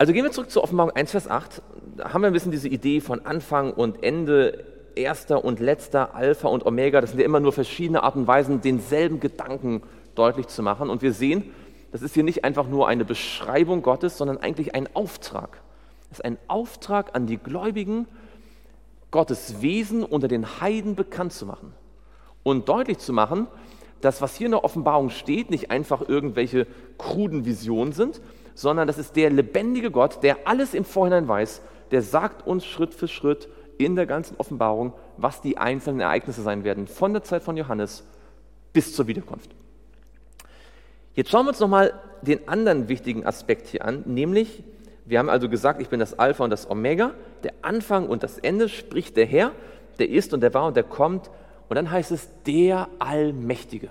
Also gehen wir zurück zu Offenbarung 1, Vers 8. Da haben wir ein bisschen diese Idee von Anfang und Ende, erster und letzter, Alpha und Omega. Das sind ja immer nur verschiedene Arten und Weisen, denselben Gedanken deutlich zu machen. Und wir sehen, das ist hier nicht einfach nur eine Beschreibung Gottes, sondern eigentlich ein Auftrag. Es ist ein Auftrag an die Gläubigen, Gottes Wesen unter den Heiden bekannt zu machen und deutlich zu machen, dass was hier in der Offenbarung steht, nicht einfach irgendwelche kruden Visionen sind, sondern das ist der lebendige Gott, der alles im Vorhinein weiß, der sagt uns Schritt für Schritt in der ganzen Offenbarung, was die einzelnen Ereignisse sein werden, von der Zeit von Johannes bis zur Wiederkunft. Jetzt schauen wir uns nochmal den anderen wichtigen Aspekt hier an, nämlich, wir haben also gesagt, ich bin das Alpha und das Omega, der Anfang und das Ende, spricht der Herr, der ist und der war und der kommt, und dann heißt es der Allmächtige.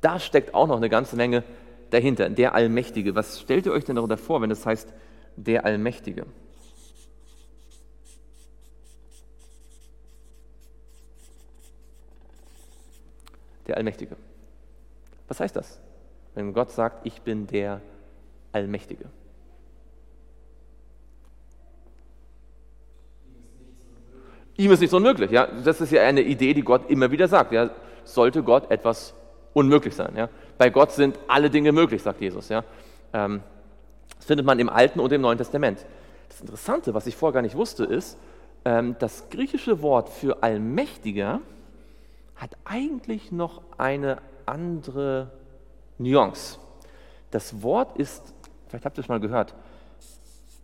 Da steckt auch noch eine ganze Menge dahinter, der Allmächtige. Was stellt ihr euch denn darunter vor, wenn das heißt, der Allmächtige? Der Allmächtige. Was heißt das? Wenn Gott sagt, ich bin der Allmächtige. Ihm ist nichts unmöglich. Ja? Das ist ja eine Idee, die Gott immer wieder sagt. Ja? Sollte Gott etwas unmöglich sein? Ja? Bei Gott sind alle Dinge möglich, sagt Jesus. Ja? Ähm, das findet man im Alten und im Neuen Testament. Das Interessante, was ich vorher gar nicht wusste, ist, ähm, das griechische Wort für Allmächtiger hat eigentlich noch eine andere Nuance. Das Wort ist, vielleicht habt ihr es mal gehört,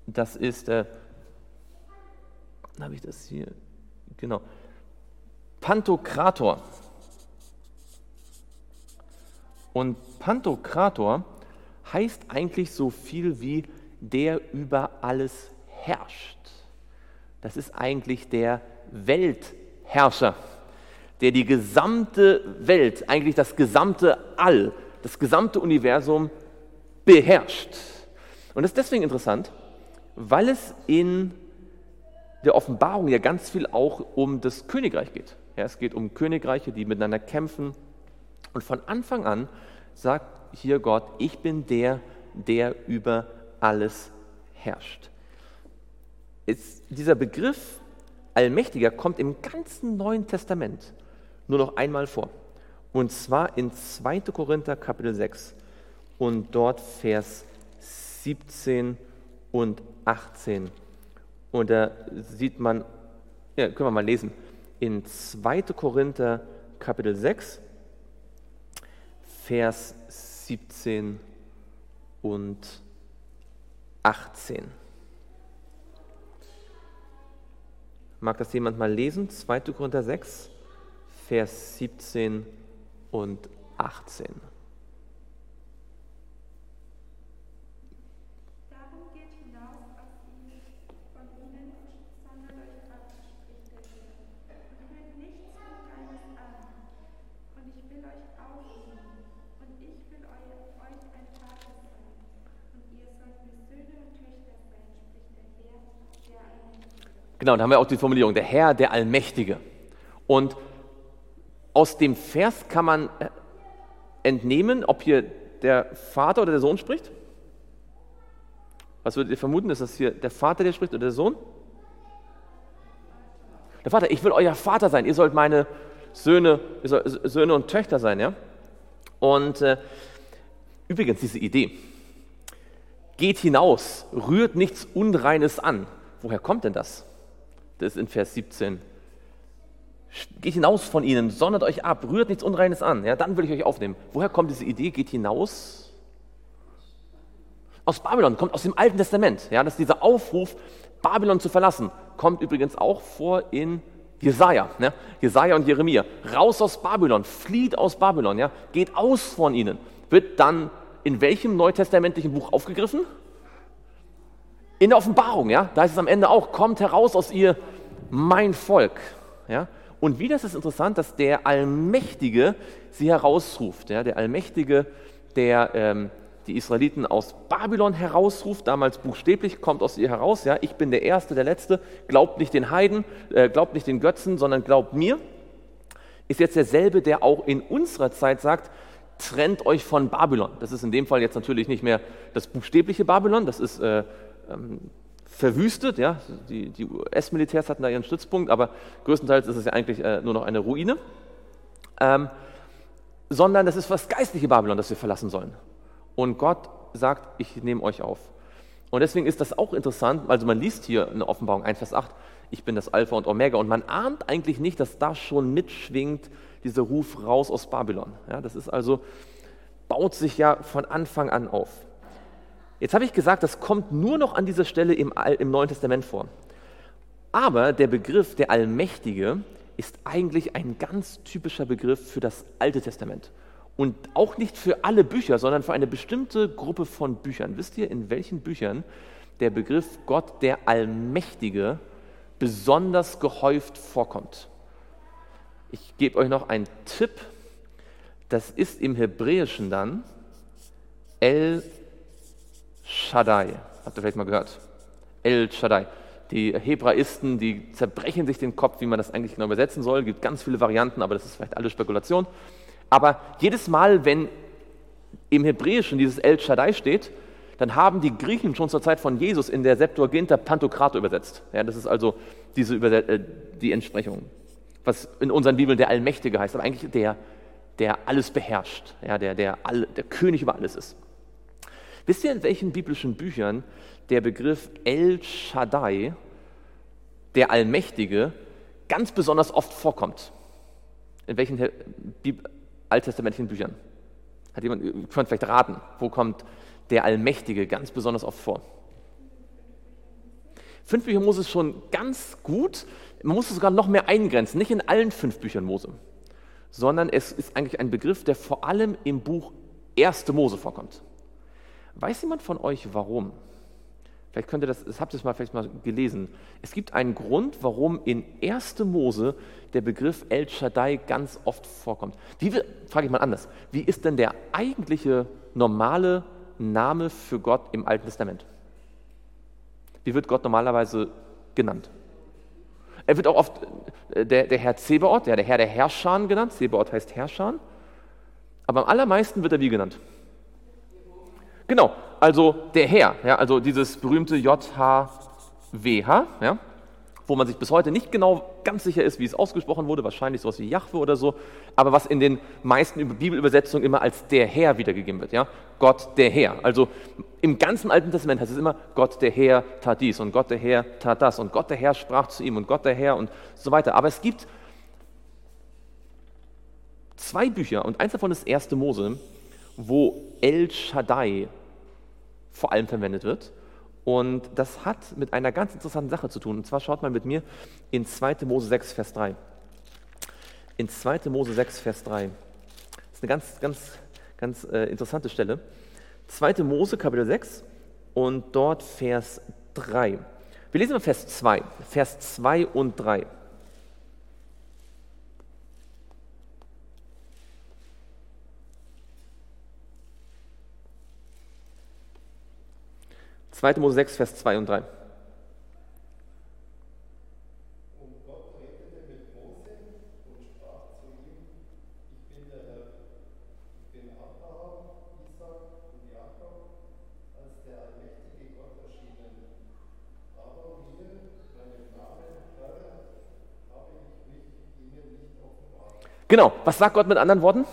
das ist, äh, habe ich das hier, genau, Pantokrator. Und Pantokrator heißt eigentlich so viel wie der über alles herrscht. Das ist eigentlich der Weltherrscher, der die gesamte Welt, eigentlich das gesamte All, das gesamte Universum beherrscht. Und das ist deswegen interessant, weil es in der Offenbarung ja ganz viel auch um das Königreich geht. Ja, es geht um Königreiche, die miteinander kämpfen. Und von Anfang an sagt hier Gott, ich bin der, der über alles herrscht. Ist, dieser Begriff Allmächtiger kommt im ganzen Neuen Testament nur noch einmal vor. Und zwar in 2. Korinther Kapitel 6 und dort Vers 17 und 18. Und da sieht man, ja, können wir mal lesen, in 2. Korinther Kapitel 6, Vers 17 und 18. Mag das jemand mal lesen? 2. Korinther 6, Vers 17 und 18. Genau, da haben wir auch die Formulierung, der Herr, der Allmächtige. Und aus dem Vers kann man äh, entnehmen, ob hier der Vater oder der Sohn spricht. Was würdet ihr vermuten? Ist das hier der Vater, der spricht oder der Sohn? Der Vater, ich will euer Vater sein. Ihr sollt meine Söhne, Söhne und Töchter sein. Ja? Und äh, übrigens diese Idee, geht hinaus, rührt nichts Unreines an. Woher kommt denn das? Das ist in Vers 17. Geht hinaus von ihnen, sondert euch ab, rührt nichts Unreines an, ja, dann will ich euch aufnehmen. Woher kommt diese Idee, geht hinaus? Aus Babylon, kommt aus dem Alten Testament. Ja, dass dieser Aufruf, Babylon zu verlassen, kommt übrigens auch vor in Jesaja, ne? Jesaja und Jeremia. Raus aus Babylon, flieht aus Babylon, ja? geht aus von ihnen. Wird dann in welchem neutestamentlichen Buch aufgegriffen? In der Offenbarung, ja, da ist es am Ende auch, kommt heraus aus ihr mein Volk. Ja? Und wieder ist es interessant, dass der Allmächtige sie herausruft. Ja? Der Allmächtige, der ähm, die Israeliten aus Babylon herausruft, damals buchstäblich, kommt aus ihr heraus. Ja? Ich bin der Erste, der Letzte, glaubt nicht den Heiden, äh, glaubt nicht den Götzen, sondern glaubt mir. Ist jetzt derselbe, der auch in unserer Zeit sagt, trennt euch von Babylon. Das ist in dem Fall jetzt natürlich nicht mehr das buchstäbliche Babylon, das ist äh, ähm, verwüstet. Ja? Die, die US-Militärs hatten da ihren Stützpunkt, aber größtenteils ist es ja eigentlich äh, nur noch eine Ruine. Ähm, sondern das ist das geistliche Babylon, das wir verlassen sollen. Und Gott sagt, ich nehme euch auf. Und deswegen ist das auch interessant, also man liest hier in Offenbarung 1, Vers 8, ich bin das Alpha und Omega und man ahnt eigentlich nicht, dass da schon mitschwingt dieser Ruf raus aus Babylon. Ja, das ist also, baut sich ja von Anfang an auf. Jetzt habe ich gesagt, das kommt nur noch an dieser Stelle im, im Neuen Testament vor. Aber der Begriff der Allmächtige ist eigentlich ein ganz typischer Begriff für das Alte Testament. Und auch nicht für alle Bücher, sondern für eine bestimmte Gruppe von Büchern. Wisst ihr, in welchen Büchern der Begriff Gott der Allmächtige besonders gehäuft vorkommt? Ich gebe euch noch einen Tipp. Das ist im Hebräischen dann El Shaddai. Habt ihr vielleicht mal gehört? El Shaddai. Die Hebraisten, die zerbrechen sich den Kopf, wie man das eigentlich genau übersetzen soll. Es gibt ganz viele Varianten, aber das ist vielleicht alles Spekulation. Aber jedes Mal, wenn im Hebräischen dieses El Shaddai steht, dann haben die Griechen schon zur Zeit von Jesus in der Septuaginta Pantokrator übersetzt. Ja, das ist also diese äh, die Entsprechung, was in unseren Bibeln der Allmächtige heißt, aber eigentlich der, der alles beherrscht, ja, der, der, all, der König über alles ist. Wisst ihr, in welchen biblischen Büchern der Begriff El Shaddai, der Allmächtige, ganz besonders oft vorkommt? In welchen alttestamentlichen Büchern? Hat jemand, ihr könnt vielleicht raten, wo kommt der Allmächtige ganz besonders oft vor? Fünf Bücher Mose ist schon ganz gut. Man muss es sogar noch mehr eingrenzen. Nicht in allen fünf Büchern Mose, sondern es ist eigentlich ein Begriff, der vor allem im Buch Erste Mose vorkommt. Weiß jemand von euch warum? Vielleicht könnt ihr das, das habt ihr es mal vielleicht mal gelesen. Es gibt einen Grund, warum in 1. Mose der Begriff El Shaddai ganz oft vorkommt. Wie, frage ich mal anders, wie ist denn der eigentliche normale Name für Gott im Alten Testament? Wie wird Gott normalerweise genannt? Er wird auch oft äh, der, der Herr Zebaoth, der Herr der Herrscher genannt. Zebaoth heißt Herrscher. Aber am allermeisten wird er wie genannt? Genau, also der Herr, ja, also dieses berühmte JHWH, ja, wo man sich bis heute nicht genau ganz sicher ist, wie es ausgesprochen wurde, wahrscheinlich sowas wie Jahwe oder so, aber was in den meisten Bibelübersetzungen immer als der Herr wiedergegeben wird, ja, Gott der Herr. Also im ganzen Alten Testament heißt es immer, Gott der Herr tat dies und Gott der Herr tat das und Gott der Herr sprach zu ihm und Gott der Herr und so weiter. Aber es gibt zwei Bücher und eins davon ist 1. Mose, wo El Shaddai vor allem verwendet wird. Und das hat mit einer ganz interessanten Sache zu tun. Und zwar schaut mal mit mir in 2. Mose 6, Vers 3. In 2. Mose 6, Vers 3. Das ist eine ganz, ganz, ganz äh, interessante Stelle. 2. Mose, Kapitel 6 und dort Vers 3. Wir lesen mal Vers 2. Vers 2 und 3. 2. Mose 6, Vers 2 und 3. Genau, was sagt Gott mit anderen Worten?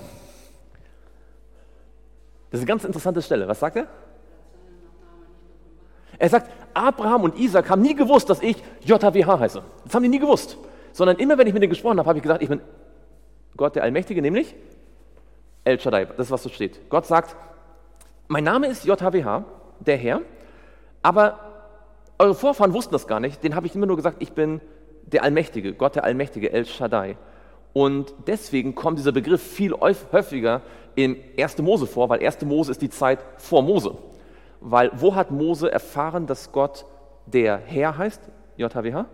Das ist eine ganz interessante Stelle. Was sagt er? Er sagt, Abraham und Isaac haben nie gewusst, dass ich JHWH heiße. Das haben die nie gewusst. Sondern immer, wenn ich mit denen gesprochen habe, habe ich gesagt, ich bin Gott der Allmächtige, nämlich El Shaddai. Das ist, was so steht. Gott sagt, mein Name ist JHWH, der Herr, aber eure Vorfahren wussten das gar nicht. Den habe ich immer nur gesagt, ich bin der Allmächtige, Gott der Allmächtige, El Shaddai. Und deswegen kommt dieser Begriff viel häufiger in 1. Mose vor, weil 1. Mose ist die Zeit vor Mose. Weil wo hat Mose erfahren, dass Gott der Herr heißt? JHWH?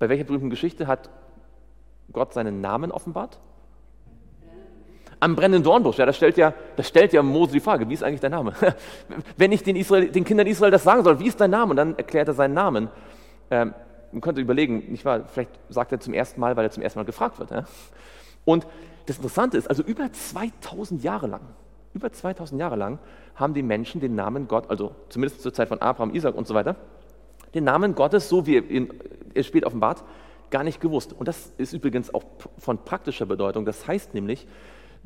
Bei welcher berühmten Geschichte hat Gott seinen Namen offenbart? Am brennenden Dornbusch, ja, das stellt ja, das stellt ja Mose die Frage, wie ist eigentlich dein Name? Wenn ich den, Israel, den Kindern Israel das sagen soll, wie ist dein Name? Und dann erklärt er seinen Namen. Ähm, man könnte überlegen, nicht wahr, vielleicht sagt er zum ersten Mal, weil er zum ersten Mal gefragt wird. Ja? Und das Interessante ist, also über 2000 Jahre lang über 2000 Jahre lang haben die Menschen den Namen Gott, also zumindest zur Zeit von Abraham, Isaac und so weiter, den Namen Gottes, so wie er, er spielt offenbart, gar nicht gewusst. Und das ist übrigens auch von praktischer Bedeutung. Das heißt nämlich,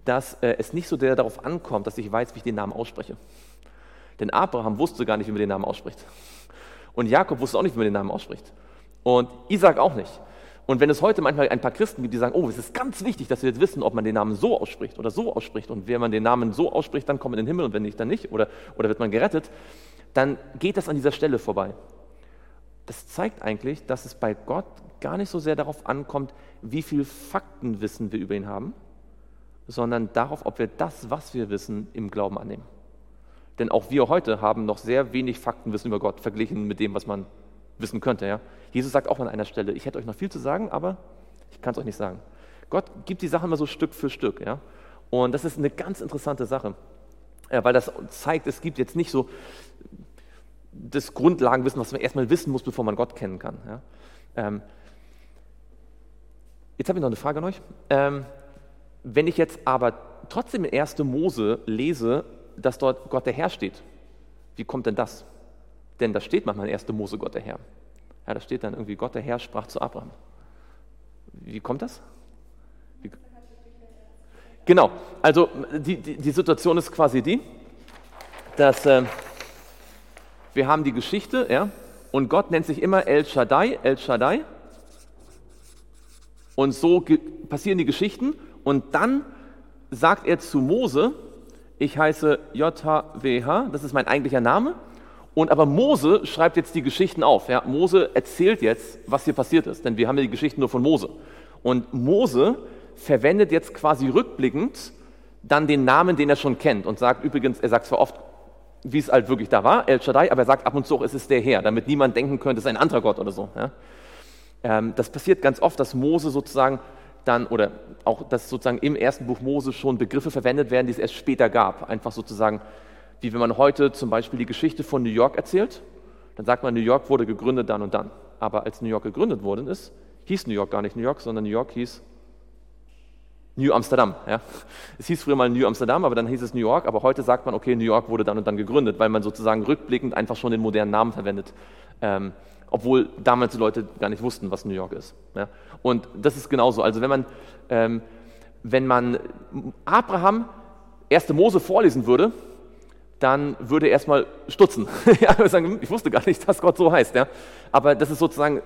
dass äh, es nicht so sehr darauf ankommt, dass ich weiß, wie ich den Namen ausspreche. Denn Abraham wusste gar nicht, wie man den Namen ausspricht. Und Jakob wusste auch nicht, wie man den Namen ausspricht. Und Isaac auch nicht. Und wenn es heute manchmal ein paar Christen gibt, die sagen, oh, es ist ganz wichtig, dass wir jetzt wissen, ob man den Namen so ausspricht oder so ausspricht. Und wenn man den Namen so ausspricht, dann kommt man in den Himmel und wenn nicht, dann nicht. Oder, oder wird man gerettet. Dann geht das an dieser Stelle vorbei. Das zeigt eigentlich, dass es bei Gott gar nicht so sehr darauf ankommt, wie viel Faktenwissen wir über ihn haben, sondern darauf, ob wir das, was wir wissen, im Glauben annehmen. Denn auch wir heute haben noch sehr wenig Faktenwissen über Gott verglichen mit dem, was man wissen könnte. Ja? Jesus sagt auch an einer Stelle, ich hätte euch noch viel zu sagen, aber ich kann es euch nicht sagen. Gott gibt die Sachen mal so Stück für Stück. Ja? Und das ist eine ganz interessante Sache, weil das zeigt, es gibt jetzt nicht so das Grundlagenwissen, was man erstmal wissen muss, bevor man Gott kennen kann. Ja? Ähm, jetzt habe ich noch eine Frage an euch. Ähm, wenn ich jetzt aber trotzdem in 1. Mose lese, dass dort Gott der Herr steht. Wie kommt denn das? Denn da steht manchmal in 1. Mose Gott der Herr. Ja, da steht dann irgendwie, Gott der Herr sprach zu Abraham. Wie kommt das? Wie? Genau, also die, die, die, Situation ist quasi die, dass äh, wir haben die Geschichte, ja, und Gott nennt sich immer El Shaddai, El Shaddai. Und so passieren die Geschichten und dann sagt er zu Mose, ich heiße JHWH, das ist mein eigentlicher Name. Und aber Mose schreibt jetzt die Geschichten auf. Ja? Mose erzählt jetzt, was hier passiert ist, denn wir haben ja die Geschichten nur von Mose. Und Mose verwendet jetzt quasi rückblickend dann den Namen, den er schon kennt und sagt übrigens, er sagt zwar oft, wie es halt wirklich da war, El Shaddai, aber er sagt ab und zu auch, es ist der Herr, damit niemand denken könnte, es ist ein anderer Gott oder so. Ja? Ähm, das passiert ganz oft, dass Mose sozusagen dann, oder auch, dass sozusagen im ersten Buch Mose schon Begriffe verwendet werden, die es erst später gab. Einfach sozusagen, wie wenn man heute zum Beispiel die Geschichte von New York erzählt, dann sagt man, New York wurde gegründet dann und dann. Aber als New York gegründet worden ist, hieß New York gar nicht New York, sondern New York hieß New Amsterdam. Ja. Es hieß früher mal New Amsterdam, aber dann hieß es New York. Aber heute sagt man, okay, New York wurde dann und dann gegründet, weil man sozusagen rückblickend einfach schon den modernen Namen verwendet. Ähm, obwohl damals die Leute gar nicht wussten, was New York ist. Ja. Und das ist genauso. Also wenn man, ähm, wenn man Abraham 1. Mose vorlesen würde, dann würde er erstmal stutzen. sagen, ich wusste gar nicht, dass Gott so heißt. Ja. Aber das ist sozusagen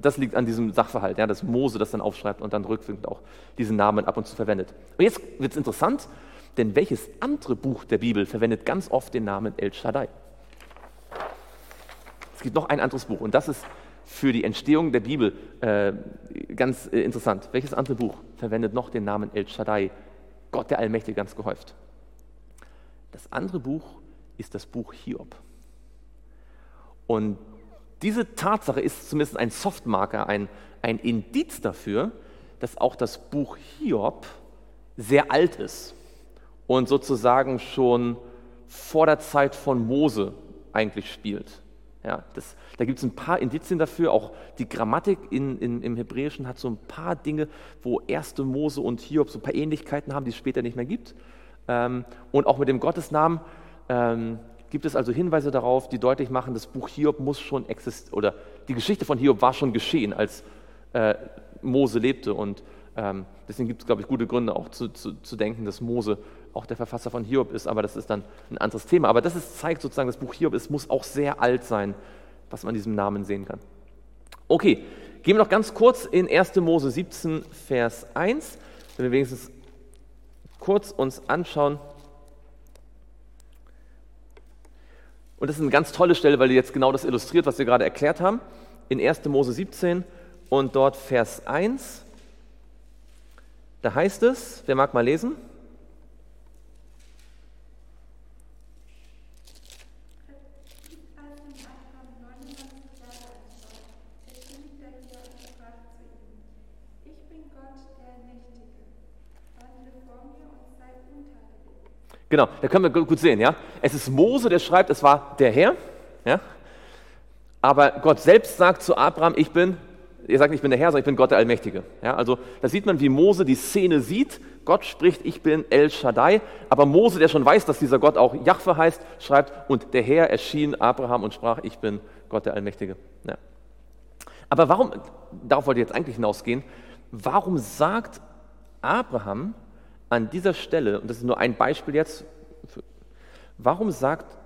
das liegt an diesem Sachverhalt, ja, dass Mose das dann aufschreibt und dann rückwirkend auch diesen Namen ab und zu verwendet. Und jetzt wird es interessant, denn welches andere Buch der Bibel verwendet ganz oft den Namen El Shaddai? Es gibt noch ein anderes Buch und das ist für die Entstehung der Bibel äh, ganz äh, interessant. Welches andere Buch verwendet noch den Namen El Shaddai, Gott der Allmächtige, ganz gehäuft? Das andere Buch ist das Buch Hiob. Und diese Tatsache ist zumindest ein Softmarker, ein, ein Indiz dafür, dass auch das Buch Hiob sehr alt ist und sozusagen schon vor der Zeit von Mose eigentlich spielt. Ja, das, da gibt es ein paar Indizien dafür. Auch die Grammatik in, in, im Hebräischen hat so ein paar Dinge, wo erste Mose und Hiob so ein paar Ähnlichkeiten haben, die es später nicht mehr gibt. Ähm, und auch mit dem Gottesnamen ähm, gibt es also Hinweise darauf, die deutlich machen, das Buch Hiob muss schon existieren, oder die Geschichte von Hiob war schon geschehen, als äh, Mose lebte. Und ähm, deswegen gibt es, glaube ich, gute Gründe auch zu, zu, zu, denken, dass Mose auch der Verfasser von Hiob ist, aber das ist dann ein anderes Thema. Aber das ist, zeigt sozusagen, das Buch Hiob es muss auch sehr alt sein, was man an diesem Namen sehen kann. Okay, gehen wir noch ganz kurz in 1. Mose 17, Vers 1, wenn wir wenigstens kurz uns anschauen, Und das ist eine ganz tolle Stelle, weil die jetzt genau das illustriert, was wir gerade erklärt haben. In 1. Mose 17 und dort Vers 1. Da heißt es, wer mag mal lesen? Genau, da können wir gut sehen, ja. Es ist Mose, der schreibt, es war der Herr, ja. Aber Gott selbst sagt zu Abraham, ich bin, er sagt nicht, ich bin der Herr, sondern ich bin Gott der Allmächtige. Ja, also da sieht man, wie Mose die Szene sieht. Gott spricht, ich bin El Shaddai. Aber Mose, der schon weiß, dass dieser Gott auch Jahwe heißt, schreibt, und der Herr erschien Abraham und sprach, ich bin Gott der Allmächtige. Ja. Aber warum, darauf wollte ich jetzt eigentlich hinausgehen, warum sagt Abraham, an dieser Stelle, und das ist nur ein Beispiel jetzt, warum sagt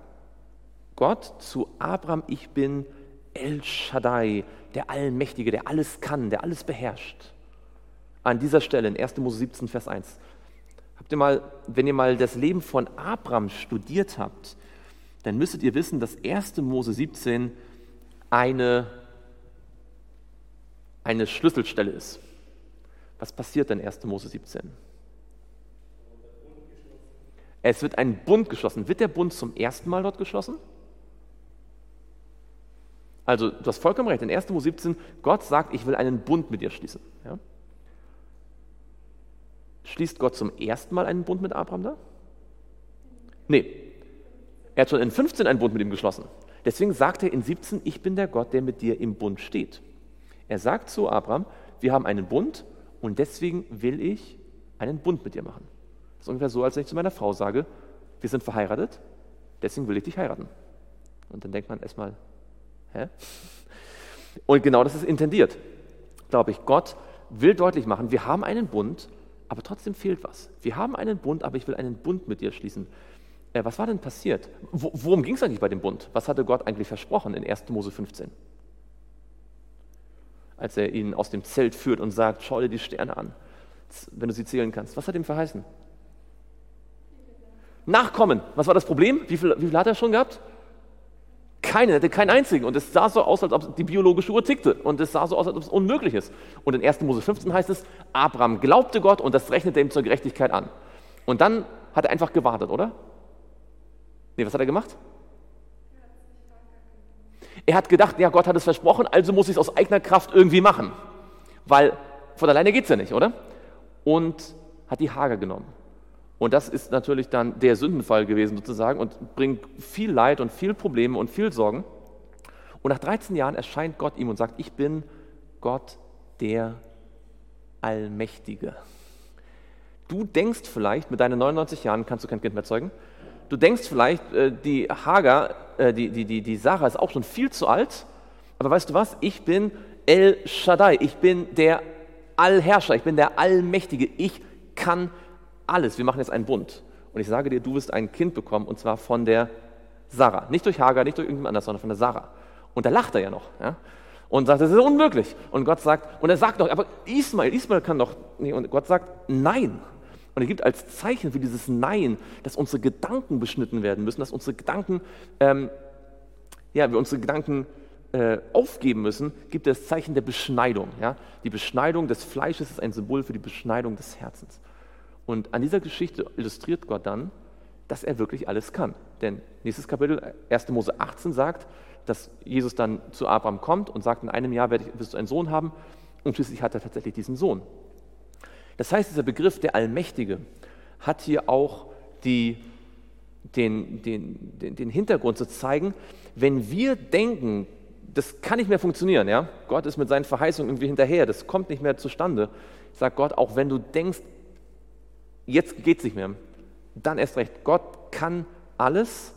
Gott zu Abraham, ich bin El Shaddai, der Allmächtige, der alles kann, der alles beherrscht? An dieser Stelle in 1. Mose 17, Vers 1. Habt ihr mal, wenn ihr mal das Leben von Abraham studiert habt, dann müsstet ihr wissen, dass 1. Mose 17 eine, eine Schlüsselstelle ist. Was passiert in 1. Mose 17? Es wird ein Bund geschlossen. Wird der Bund zum ersten Mal dort geschlossen? Also, du hast vollkommen recht. In 1. Mose 17, Gott sagt, ich will einen Bund mit dir schließen. Ja? Schließt Gott zum ersten Mal einen Bund mit Abraham da? Nee. Er hat schon in 15 einen Bund mit ihm geschlossen. Deswegen sagt er in 17, ich bin der Gott, der mit dir im Bund steht. Er sagt zu Abraham, wir haben einen Bund und deswegen will ich einen Bund mit dir machen. Ist ungefähr so, als wenn ich zu meiner Frau sage, wir sind verheiratet, deswegen will ich dich heiraten. Und dann denkt man erstmal, hä? Und genau das ist intendiert, glaube ich. Gott will deutlich machen, wir haben einen Bund, aber trotzdem fehlt was. Wir haben einen Bund, aber ich will einen Bund mit dir schließen. Äh, was war denn passiert? Wo, worum ging es eigentlich bei dem Bund? Was hatte Gott eigentlich versprochen in 1. Mose 15? Als er ihn aus dem Zelt führt und sagt, schau dir die Sterne an, wenn du sie zählen kannst. Was hat ihm verheißen? Nachkommen. Was war das Problem? Wie viel, wie viel hat er schon gehabt? Keinen, er hatte keinen einzigen. Und es sah so aus, als ob die biologische Uhr tickte. Und es sah so aus, als ob es unmöglich ist. Und in 1. Mose 15 heißt es, Abraham glaubte Gott und das rechnete ihm zur Gerechtigkeit an. Und dann hat er einfach gewartet, oder? Nee, was hat er gemacht? Er hat gedacht, ja, Gott hat es versprochen, also muss ich es aus eigener Kraft irgendwie machen. Weil von alleine geht es ja nicht, oder? Und hat die Hager genommen. Und das ist natürlich dann der Sündenfall gewesen sozusagen und bringt viel Leid und viel Probleme und viel Sorgen. Und nach 13 Jahren erscheint Gott ihm und sagt, ich bin Gott der Allmächtige. Du denkst vielleicht, mit deinen 99 Jahren kannst du kein Kind mehr zeugen. Du denkst vielleicht, äh, die Hagar, äh, die, die, die, die Sarah ist auch schon viel zu alt. Aber weißt du was? Ich bin El Shaddai. Ich bin der Allherrscher. Ich bin der Allmächtige. Ich kann alles. Wir machen jetzt einen Bund. Und ich sage dir, du wirst ein Kind bekommen, und zwar von der Sarah. Nicht durch Hagar, nicht durch irgendjemand anders, sondern von der Sarah. Und da lacht er ja noch. Ja? Und sagt, das ist unmöglich. Und Gott sagt, und er sagt doch, aber Ismael, Ismael kann doch nicht. Und Gott sagt, nein. Und er gibt als Zeichen für dieses Nein, dass unsere Gedanken beschnitten werden müssen, dass unsere Gedanken, ähm, ja, wir unsere Gedanken äh, aufgeben müssen, gibt er das Zeichen der Beschneidung. Ja? Die Beschneidung des Fleisches ist ein Symbol für die Beschneidung des Herzens. Und an dieser Geschichte illustriert Gott dann, dass er wirklich alles kann. Denn nächstes Kapitel, 1. Mose 18, sagt, dass Jesus dann zu Abraham kommt und sagt, in einem Jahr wirst du einen Sohn haben. Und schließlich hat er tatsächlich diesen Sohn. Das heißt, dieser Begriff der Allmächtige hat hier auch die, den, den, den, den Hintergrund zu zeigen, wenn wir denken, das kann nicht mehr funktionieren, ja? Gott ist mit seinen Verheißungen irgendwie hinterher, das kommt nicht mehr zustande, sagt Gott, auch wenn du denkst, jetzt geht es nicht mehr, dann erst recht. Gott kann alles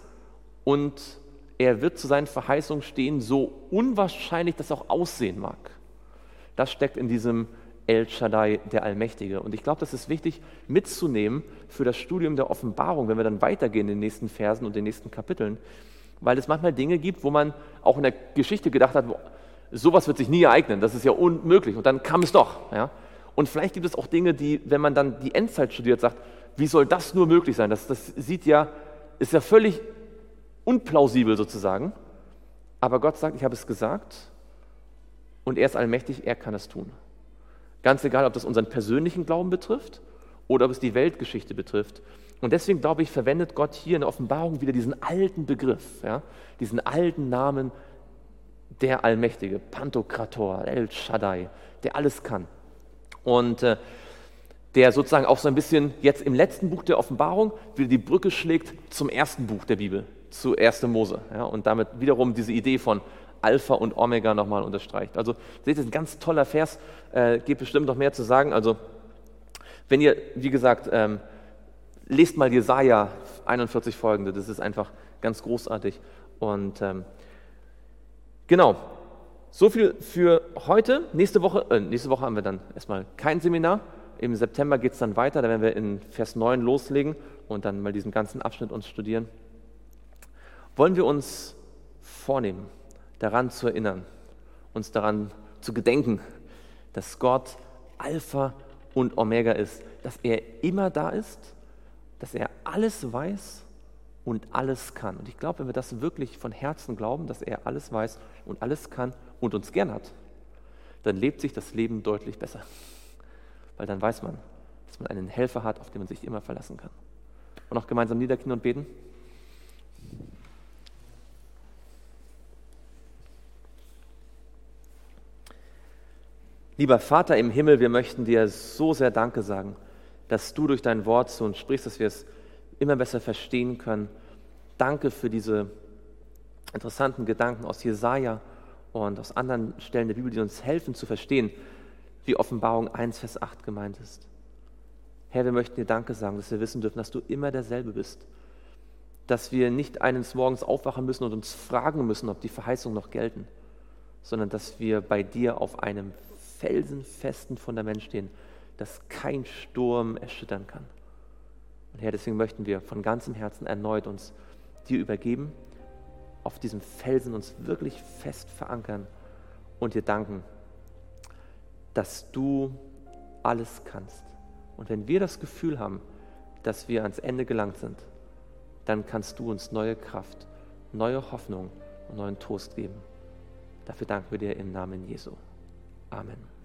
und er wird zu seinen Verheißungen stehen, so unwahrscheinlich das auch aussehen mag. Das steckt in diesem El Shaddai, der Allmächtige. Und ich glaube, das ist wichtig mitzunehmen für das Studium der Offenbarung, wenn wir dann weitergehen in den nächsten Versen und den nächsten Kapiteln, weil es manchmal Dinge gibt, wo man auch in der Geschichte gedacht hat, sowas wird sich nie ereignen, das ist ja unmöglich. Und dann kam es doch. Ja? Und vielleicht gibt es auch Dinge, die, wenn man dann die Endzeit studiert, sagt, wie soll das nur möglich sein? Das, das sieht ja, ist ja völlig unplausibel sozusagen. Aber Gott sagt, ich habe es gesagt und er ist allmächtig, er kann es tun. Ganz egal, ob das unseren persönlichen Glauben betrifft oder ob es die Weltgeschichte betrifft. Und deswegen glaube ich, verwendet Gott hier in der Offenbarung wieder diesen alten Begriff, ja, diesen alten Namen der Allmächtige, Pantokrator, El Shaddai, der alles kann und äh, der sozusagen auch so ein bisschen jetzt im letzten Buch der Offenbarung wieder die Brücke schlägt zum ersten Buch der Bibel, zu 1. Mose. Ja, und damit wiederum diese Idee von Alpha und Omega nochmal unterstreicht. Also seht ihr, ein ganz toller Vers, äh, gibt bestimmt noch mehr zu sagen. Also wenn ihr, wie gesagt, ähm, lest mal Jesaja 41 folgende, das ist einfach ganz großartig. Und ähm, genau, so viel für heute. Nächste Woche, äh, nächste Woche haben wir dann erstmal kein Seminar. Im September geht es dann weiter, da werden wir in Vers 9 loslegen und dann mal diesen ganzen Abschnitt uns studieren. Wollen wir uns vornehmen, daran zu erinnern, uns daran zu gedenken, dass Gott Alpha und Omega ist, dass er immer da ist, dass er alles weiß und alles kann. Und ich glaube, wenn wir das wirklich von Herzen glauben, dass er alles weiß und alles kann, und uns gern hat, dann lebt sich das Leben deutlich besser. Weil dann weiß man, dass man einen Helfer hat, auf den man sich immer verlassen kann. Und noch gemeinsam niederknien und beten. Lieber Vater im Himmel, wir möchten dir so sehr Danke sagen, dass du durch dein Wort zu uns sprichst, dass wir es immer besser verstehen können. Danke für diese interessanten Gedanken aus Jesaja und aus anderen Stellen der Bibel, die uns helfen zu verstehen, wie Offenbarung 1, Vers 8 gemeint ist. Herr, wir möchten dir Danke sagen, dass wir wissen dürfen, dass du immer derselbe bist. Dass wir nicht eines Morgens aufwachen müssen und uns fragen müssen, ob die Verheißungen noch gelten, sondern dass wir bei dir auf einem felsenfesten Fundament stehen, das kein Sturm erschüttern kann. Und Herr, deswegen möchten wir von ganzem Herzen erneut uns dir übergeben, auf diesem Felsen uns wirklich fest verankern und dir danken, dass du alles kannst. Und wenn wir das Gefühl haben, dass wir ans Ende gelangt sind, dann kannst du uns neue Kraft, neue Hoffnung und neuen Trost geben. Dafür danken wir dir im Namen Jesu. Amen.